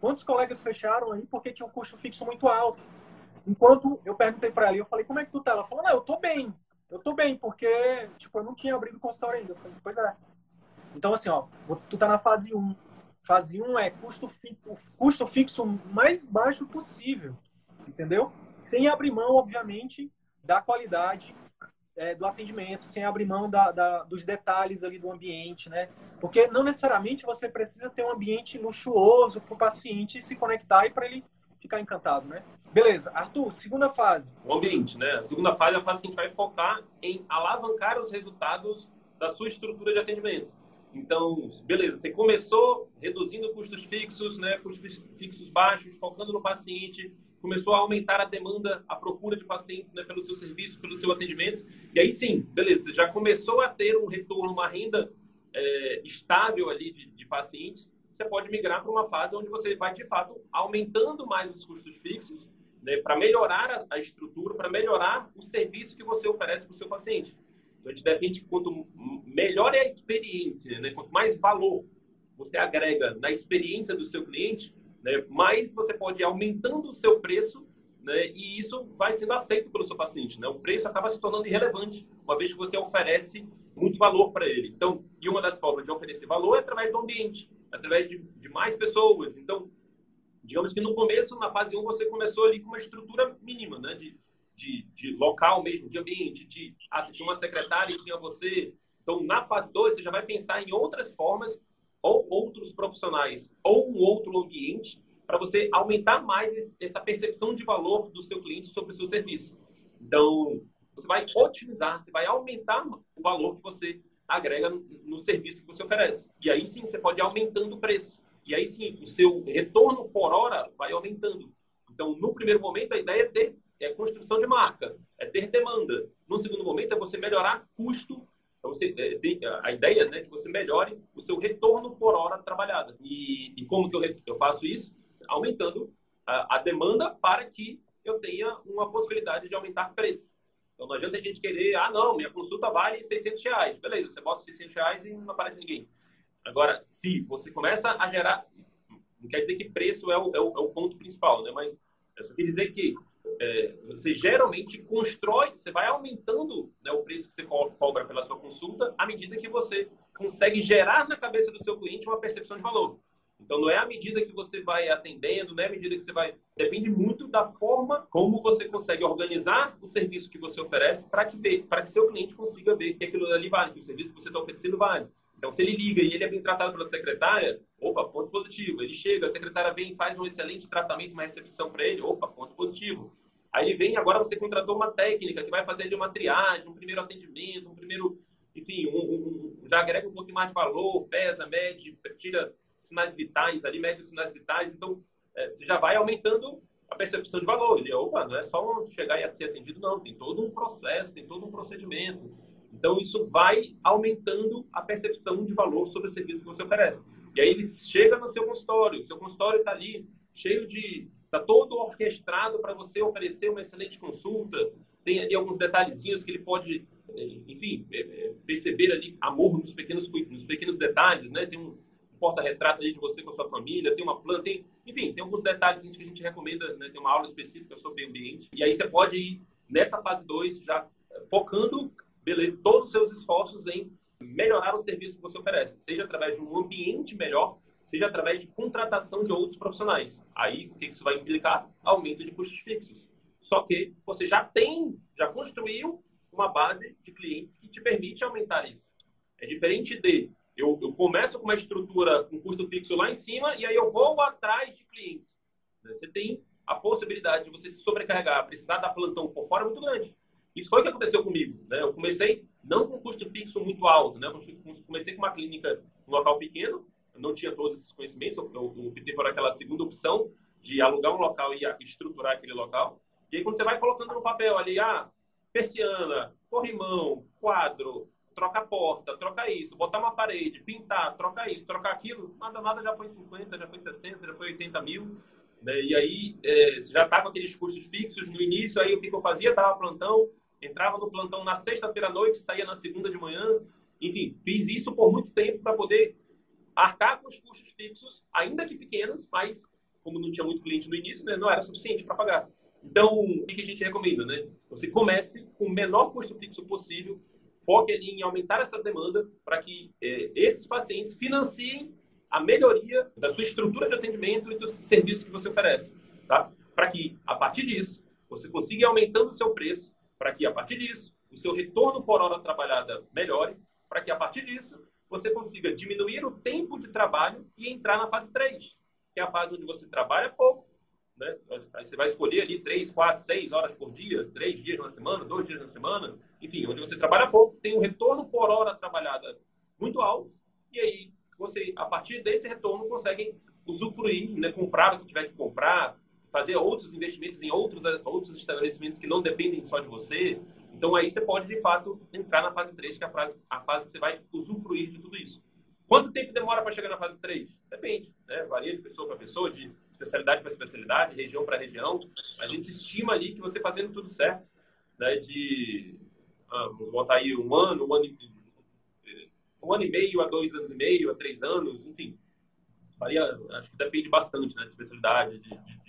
Quantos colegas fecharam aí porque tinha um custo fixo muito alto? Enquanto eu perguntei para ela, eu falei, como é que tu tá? Ela falou, não, eu tô bem. Eu tô bem, porque, tipo, eu não tinha abrido consultório ainda. Eu falei, pois é. Então, assim, ó, tu tá na fase 1. Fase 1 é custo, fi custo fixo mais baixo possível, entendeu? Sem abrir mão, obviamente, da qualidade é, do atendimento, sem abrir mão da, da, dos detalhes ali do ambiente, né? Porque não necessariamente você precisa ter um ambiente luxuoso para o paciente se conectar e para ele ficar encantado, né? Beleza. Arthur, segunda fase. O ambiente, né? A segunda fase é a fase que a gente vai focar em alavancar os resultados da sua estrutura de atendimento. Então, beleza, você começou reduzindo custos fixos, né? Custos fixos baixos, focando no paciente, começou a aumentar a demanda, a procura de pacientes né, pelo seu serviço, pelo seu atendimento. E aí sim, beleza, já começou a ter um retorno, uma renda é, estável ali de, de pacientes, você pode migrar para uma fase onde você vai, de fato, aumentando mais os custos fixos né, para melhorar a, a estrutura, para melhorar o serviço que você oferece para o seu paciente. Então, a gente defende que quanto melhor é a experiência, né, quanto mais valor você agrega na experiência do seu cliente, né? Mas você pode ir aumentando o seu preço né? e isso vai sendo aceito pelo seu paciente. Né? O preço acaba se tornando irrelevante, uma vez que você oferece muito valor para ele. Então, e uma das formas de oferecer valor é através do ambiente, através de, de mais pessoas. Então, digamos que no começo, na fase 1, você começou ali com uma estrutura mínima, né? De, de, de local mesmo, de ambiente, de ah, você tinha uma secretária e tinha você. Então, na fase 2, você já vai pensar em outras formas ou outros profissionais ou um outro ambiente para você aumentar mais essa percepção de valor do seu cliente sobre o seu serviço. Então, você vai otimizar, você vai aumentar o valor que você agrega no, no serviço que você oferece. E aí sim, você pode ir aumentando o preço. E aí sim, o seu retorno por hora vai aumentando. Então, no primeiro momento, a ideia é ter é construção de marca, é ter demanda. No segundo momento, é você melhorar custo então, você, é, a ideia né, é que você melhore o seu retorno por hora trabalhada. E, e como que eu, eu faço isso? Aumentando a, a, demanda para que eu tenha uma possibilidade de aumentar preço. Então, não adianta a gente querer, ah, não, minha consulta vale 600 reais. Beleza, você bota 600 reais e não aparece ninguém. Agora, se você começa a gerar... Não quer dizer que preço é o, é o, é o ponto principal, né? Mas eu só quer dizer que é, você geralmente constrói, você vai aumentando né, o preço que você cobra pela sua consulta à medida que você consegue gerar na cabeça do seu cliente uma percepção de valor. Então, não é à medida que você vai atendendo, não é à medida que você vai. Depende muito da forma como você consegue organizar o serviço que você oferece para que, para que seu cliente consiga ver que aquilo ali vale, que o serviço que você está oferecendo vale. Então, se ele liga e ele é bem tratado pela secretária, opa, ponto positivo. Ele chega, a secretária vem e faz um excelente tratamento, uma recepção para ele, opa, ponto positivo. Aí ele vem, agora você contratou uma técnica que vai fazer ali uma triagem, um primeiro atendimento, um primeiro, enfim, um, um, já agrega um pouquinho mais de valor, pesa, mede, tira sinais vitais ali, mede os sinais vitais. Então, é, você já vai aumentando a percepção de valor. Ele, opa, não é só chegar e ser atendido, não. Tem todo um processo, tem todo um procedimento. Então, isso vai aumentando a percepção de valor sobre o serviço que você oferece. E aí ele chega no seu consultório, seu consultório está ali cheio de Está todo orquestrado para você oferecer uma excelente consulta. Tem ali alguns detalhezinhos que ele pode, eh, enfim, eh, eh, perceber ali amor nos pequenos, nos pequenos detalhes, né? Tem um porta-retrato ali de você com a sua família, tem uma planta, tem, enfim, tem alguns detalhes que a gente recomenda, né? tem uma aula específica sobre ambiente. E aí você pode ir nessa fase 2 já focando, beleza, todos os seus esforços em melhorar o serviço que você oferece, seja através de um ambiente melhor, seja através de contratação de outros profissionais. Aí, o que isso vai implicar? Aumento de custos fixos. Só que você já tem, já construiu uma base de clientes que te permite aumentar isso. É diferente de eu, eu começo com uma estrutura com custo fixo lá em cima e aí eu vou atrás de clientes. Você tem a possibilidade de você se sobrecarregar, precisar dar plantão por fora muito grande. Isso foi o que aconteceu comigo. Né? Eu comecei não com custo fixo muito alto, né? Comecei com uma clínica, um local pequeno, não tinha todos esses conhecimentos, eu, optei por aquela segunda opção de alugar um local e estruturar aquele local. E aí quando você vai colocando no papel ali, ah, persiana, corrimão, quadro, troca a porta, troca isso, botar uma parede, pintar, trocar isso, trocar aquilo, nada, nada já foi 50, já foi 60, já foi 80 mil. Né? E aí é, já está com aqueles custos fixos no início, aí o que, que eu fazia? Tava plantão, entrava no plantão na sexta-feira à noite, saía na segunda de manhã. Enfim, fiz isso por muito tempo para poder arcar com os custos fixos, ainda que pequenos, mas como não tinha muito cliente no início, né, não era suficiente para pagar. Então, o que a gente recomenda? Né? Você comece com o menor custo fixo possível, foque em aumentar essa demanda para que é, esses pacientes financiem a melhoria da sua estrutura de atendimento e dos serviços que você oferece. Tá? Para que, a partir disso, você consiga ir aumentando o seu preço, para que, a partir disso, o seu retorno por hora trabalhada melhore, para que, a partir disso, você consiga diminuir o tempo de trabalho e entrar na fase 3, que é a fase onde você trabalha pouco, né? Aí você vai escolher ali 3, 4, 6 horas por dia, 3 dias na semana, 2 dias na semana, enfim, onde você trabalha pouco, tem um retorno por hora trabalhada muito alto, e aí você, a partir desse retorno, consegue usufruir, né? comprar o que tiver que comprar, fazer outros investimentos em outros, outros estabelecimentos que não dependem só de você, então aí você pode, de fato, entrar na fase 3, que é a fase, a fase que você vai usufruir de tudo isso. Quanto tempo demora para chegar na fase 3? Depende, né? Varia de pessoa para pessoa, de especialidade para especialidade, região para região. A gente estima ali que você fazendo tudo certo, né? De, ah, vamos botar aí um ano, um ano, um ano e meio a dois anos e meio, a três anos, enfim. Varia, acho que depende bastante, né? De especialidade, de, de.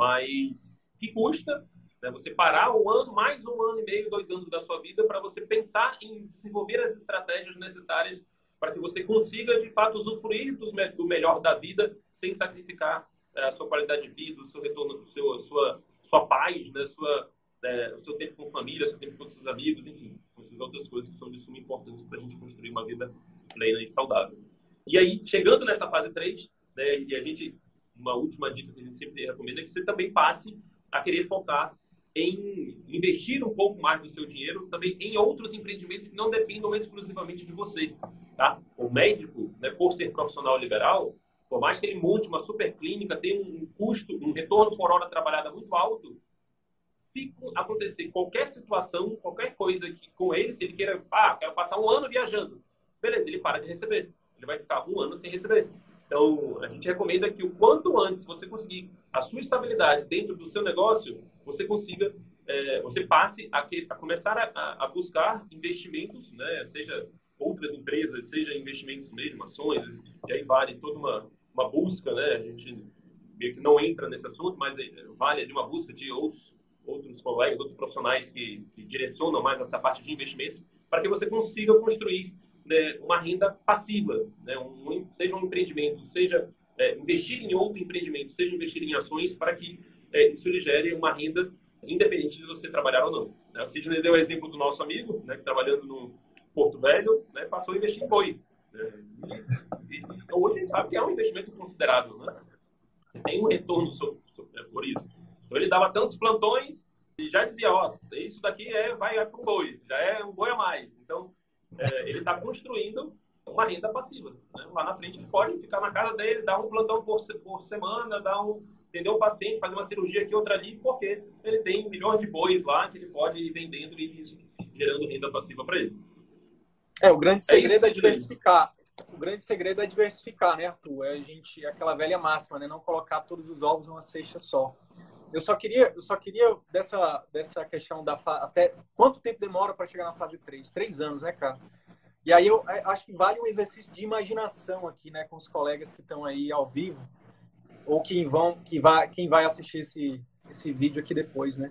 Mas que custa né? Você parar um ano, mais um ano e meio, dois anos da sua vida para você pensar em desenvolver as estratégias necessárias para que você consiga, de fato, usufruir do melhor da vida sem sacrificar é, a sua qualidade de vida, o seu retorno, seu, a sua, sua paz, né? sua, é, o seu tempo com família, o seu tempo com seus amigos, enfim, essas outras coisas que são de suma importância para a gente construir uma vida plena e saudável. E aí, chegando nessa fase 3, né, e a gente, uma última dica que a gente sempre recomenda é que você também passe a querer focar em investir um pouco mais do seu dinheiro também em outros empreendimentos que não dependam exclusivamente de você, tá? O médico, né, por ser profissional liberal, por mais que ele monte uma super clínica, tem um custo, um retorno por hora trabalhada muito alto, se acontecer qualquer situação, qualquer coisa que com ele, se ele queira, ah, quero passar um ano viajando, beleza, ele para de receber. Ele vai ficar um ano sem receber. Então, a gente recomenda que o quanto antes você conseguir a sua estabilidade dentro do seu negócio, você consiga, é, você passe a, que, a começar a, a, buscar investimentos, né? seja outras empresas, seja investimentos mesmo, ações, e aí vale toda uma, uma busca, né? A gente meio que não entra nesse assunto, mas é, vale de uma busca de outros, outros colegas, outros profissionais que, que direcionam mais essa parte de investimentos, para que você consiga construir né, uma renda passiva, né, um, seja um empreendimento, seja é, investir em outro empreendimento, seja investir em ações, para que é, isso lhe gere uma renda independente de você trabalhar ou não. Né? O Sidney deu o exemplo do nosso amigo, né, que trabalhando no Porto Velho, né, passou a investir em boi. Né? E, e, hoje a gente sabe que é um investimento considerável. Né? Tem um retorno sobre, sobre, por isso. Então ele dava tantos plantões e já dizia, ó, isso daqui é, vai para o boi, já é um boi a mais. Então, é, ele está construindo uma renda passiva. Né? Lá na frente ele pode ficar na casa dele, dar um plantão por, por semana, dar um, entender um paciente, fazer uma cirurgia aqui, outra ali, porque ele tem milhões de bois lá que ele pode ir vendendo e isso gerando renda passiva para ele. É, o grande é segredo é, isso, é diversificar. O grande segredo é diversificar, né, Arthur? É a gente, aquela velha máxima, né? Não colocar todos os ovos numa cesta só. Eu só queria, eu só queria dessa, dessa questão da fa... até quanto tempo demora para chegar na fase 3? Três anos, né, cara? E aí eu é, acho que vale um exercício de imaginação aqui, né, com os colegas que estão aí ao vivo ou quem vão, que vai, quem vai assistir esse esse vídeo aqui depois, né?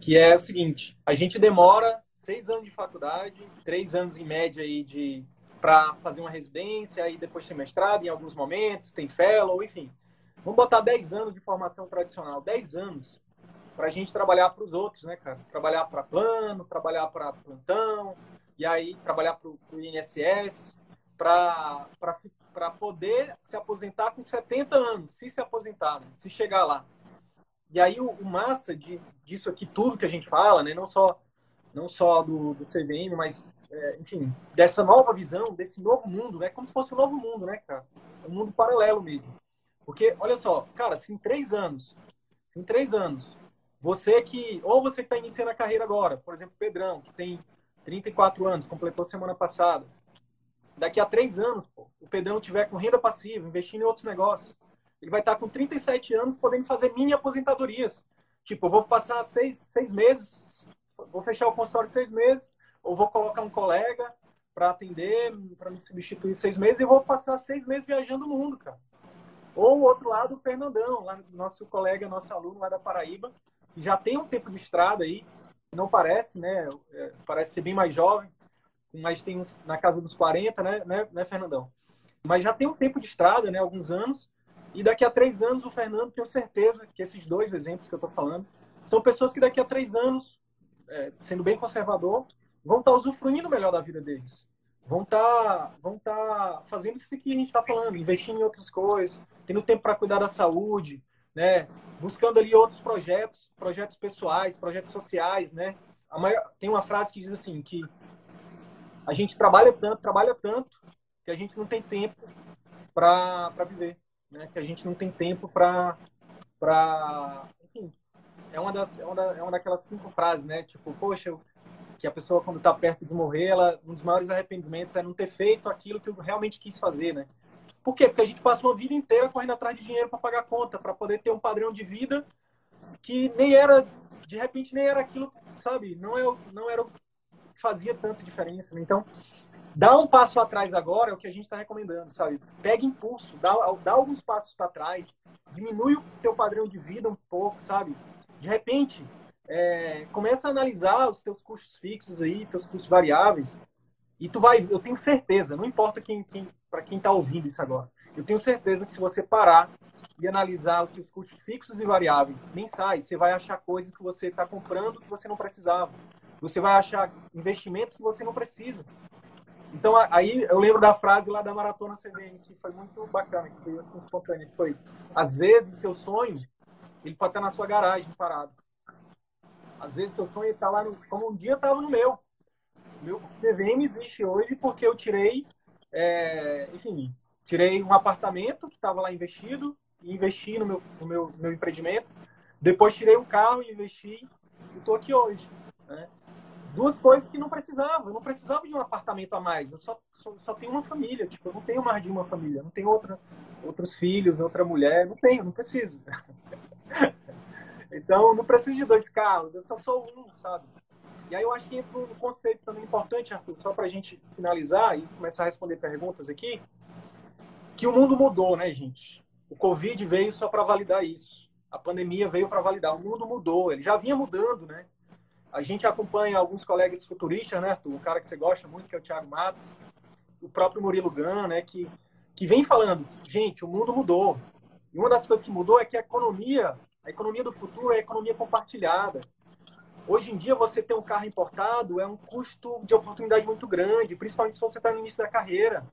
Que é o seguinte: a gente demora seis anos de faculdade, três anos em média aí de para fazer uma residência, aí depois tem mestrado em alguns momentos, tem fellow, enfim. Vamos botar 10 anos de formação tradicional, 10 anos para a gente trabalhar para os outros, né, cara? Trabalhar para plano, trabalhar para plantão, e aí trabalhar para o INSS, para poder se aposentar com 70 anos, se se aposentar, né? se chegar lá. e aí o, o massa de, disso aqui, tudo que a gente fala, né? Não só, não só do, do CVM, mas, é, enfim, dessa nova visão, desse novo mundo, né? Como se fosse um novo mundo, né, cara? Um mundo paralelo mesmo. Porque, olha só, cara, se em três anos, em três anos, você que, ou você que está iniciando a carreira agora, por exemplo, Pedrão, que tem 34 anos, completou semana passada, daqui a três anos, pô, o Pedrão tiver com renda passiva, investindo em outros negócios, ele vai estar com 37 anos podendo fazer mini aposentadorias. Tipo, eu vou passar seis, seis meses, vou fechar o consultório seis meses, ou vou colocar um colega para atender, para me substituir seis meses, e vou passar seis meses viajando o mundo, cara. Ou o outro lado, o Fernandão, lá, nosso colega, nosso aluno lá da Paraíba, que já tem um tempo de estrada aí, não parece, né? É, parece ser bem mais jovem, mas tem uns, na casa dos 40, né, né, né, Fernandão? Mas já tem um tempo de estrada, né? Alguns anos. E daqui a três anos, o Fernando, tenho certeza que esses dois exemplos que eu estou falando são pessoas que daqui a três anos, é, sendo bem conservador, vão estar tá usufruindo melhor da vida deles. Vão estar tá, vão tá fazendo isso que a gente está falando, investindo em outras coisas, tendo tempo para cuidar da saúde, né? Buscando ali outros projetos, projetos pessoais, projetos sociais, né? Maior, tem uma frase que diz assim que a gente trabalha tanto, trabalha tanto que a gente não tem tempo para viver, né? Que a gente não tem tempo para para enfim, é uma das é uma, da, é uma daquelas cinco frases, né? Tipo, poxa, que a pessoa quando está perto de morrer, ela um dos maiores arrependimentos é não ter feito aquilo que eu realmente quis fazer, né? Por quê? Porque a gente passa uma vida inteira correndo atrás de dinheiro para pagar conta, para poder ter um padrão de vida que nem era, de repente, nem era aquilo, sabe? Não, é, não era o que fazia tanta diferença. Né? Então, dá um passo atrás agora é o que a gente está recomendando, sabe? Pega impulso, dá, dá alguns passos para trás, diminui o teu padrão de vida um pouco, sabe? De repente, é, começa a analisar os teus custos fixos aí, teus custos variáveis, e tu vai, eu tenho certeza, não importa quem, quem para quem está ouvindo isso agora, eu tenho certeza que se você parar e analisar os seus custos fixos e variáveis mensais, você vai achar coisas que você está comprando que você não precisava. Você vai achar investimentos que você não precisa. Então, aí eu lembro da frase lá da Maratona CVM, que foi muito bacana, que foi assim espontânea, que foi, às vezes, o seu sonho, ele pode estar na sua garagem, parado. Às vezes, seu sonho está lá, no, como um dia estava no meu meu CVM existe hoje porque eu tirei, é, enfim, tirei um apartamento que estava lá investido e investi no meu, no meu, meu empreendimento. Depois tirei um carro e investi e estou aqui hoje. Né? Duas coisas que não precisava. Eu não precisava de um apartamento a mais. Eu só, só, só tenho uma família. Tipo, eu não tenho mais de uma família. Não tenho outra, outros filhos, outra mulher. Não tenho, não preciso. então, não preciso de dois carros. Eu só sou um, sabe? E aí eu acho que entra um conceito também importante, Arthur, só para a gente finalizar e começar a responder perguntas aqui, que o mundo mudou, né, gente? O Covid veio só para validar isso. A pandemia veio para validar. O mundo mudou, ele já vinha mudando, né? A gente acompanha alguns colegas futuristas, né, Arthur? Um cara que você gosta muito, que é o Thiago Matos, o próprio Murilo Gun, né, que, que vem falando, gente, o mundo mudou. E uma das coisas que mudou é que a economia, a economia do futuro é a economia compartilhada. Hoje em dia, você ter um carro importado é um custo de oportunidade muito grande, principalmente se você está no início da carreira,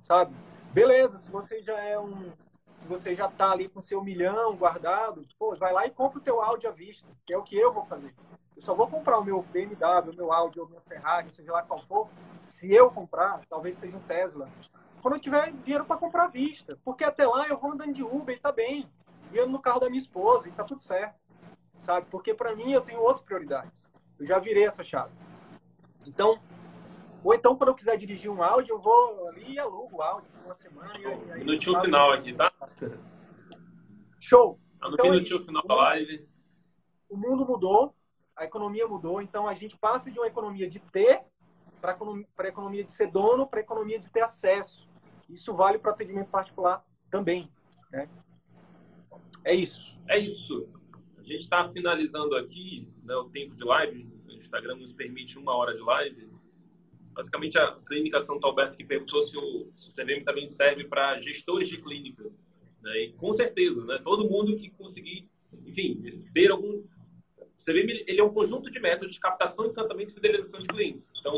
sabe? Beleza, se você já é um. Se você já está ali com seu milhão guardado, pô, vai lá e compra o teu Audi à vista, que é o que eu vou fazer. Eu só vou comprar o meu BMW, o meu Audi o meu Ferrari, seja lá qual for, se eu comprar, talvez seja um Tesla, quando eu tiver dinheiro para comprar à vista. Porque até lá eu vou andando de Uber e tá bem. E ando no carro da minha esposa e tá tudo certo sabe? Porque para mim eu tenho outras prioridades. Eu já virei essa chave. Então, ou então quando eu quiser dirigir um áudio, eu vou ali e alugo o áudio por uma semana. E, aí, minutinho final aqui, tá? Show! Tá no então, minutinho é final da live. O mundo mudou, a economia mudou, então a gente passa de uma economia de ter para a economia de ser dono, para a economia de ter acesso. Isso vale para atendimento particular também. Né? É isso. É isso. A gente está finalizando aqui né, o tempo de live. O Instagram nos permite uma hora de live. Basicamente, a clínica Santo Alberto que perguntou se o, se o CVM também serve para gestores de clínica. Né? E com certeza, né? todo mundo que conseguir, enfim, ter algum. O CVM ele é um conjunto de métodos de captação, encantamento e fidelização de clientes. Então,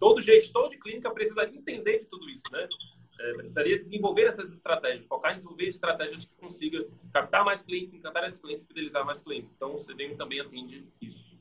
todo gestor de clínica precisaria entender de tudo isso, né? É, precisaria desenvolver essas estratégias, focar em desenvolver estratégias que consiga captar mais clientes, encantar esses clientes, fidelizar mais clientes. Então, o CDM também atende isso.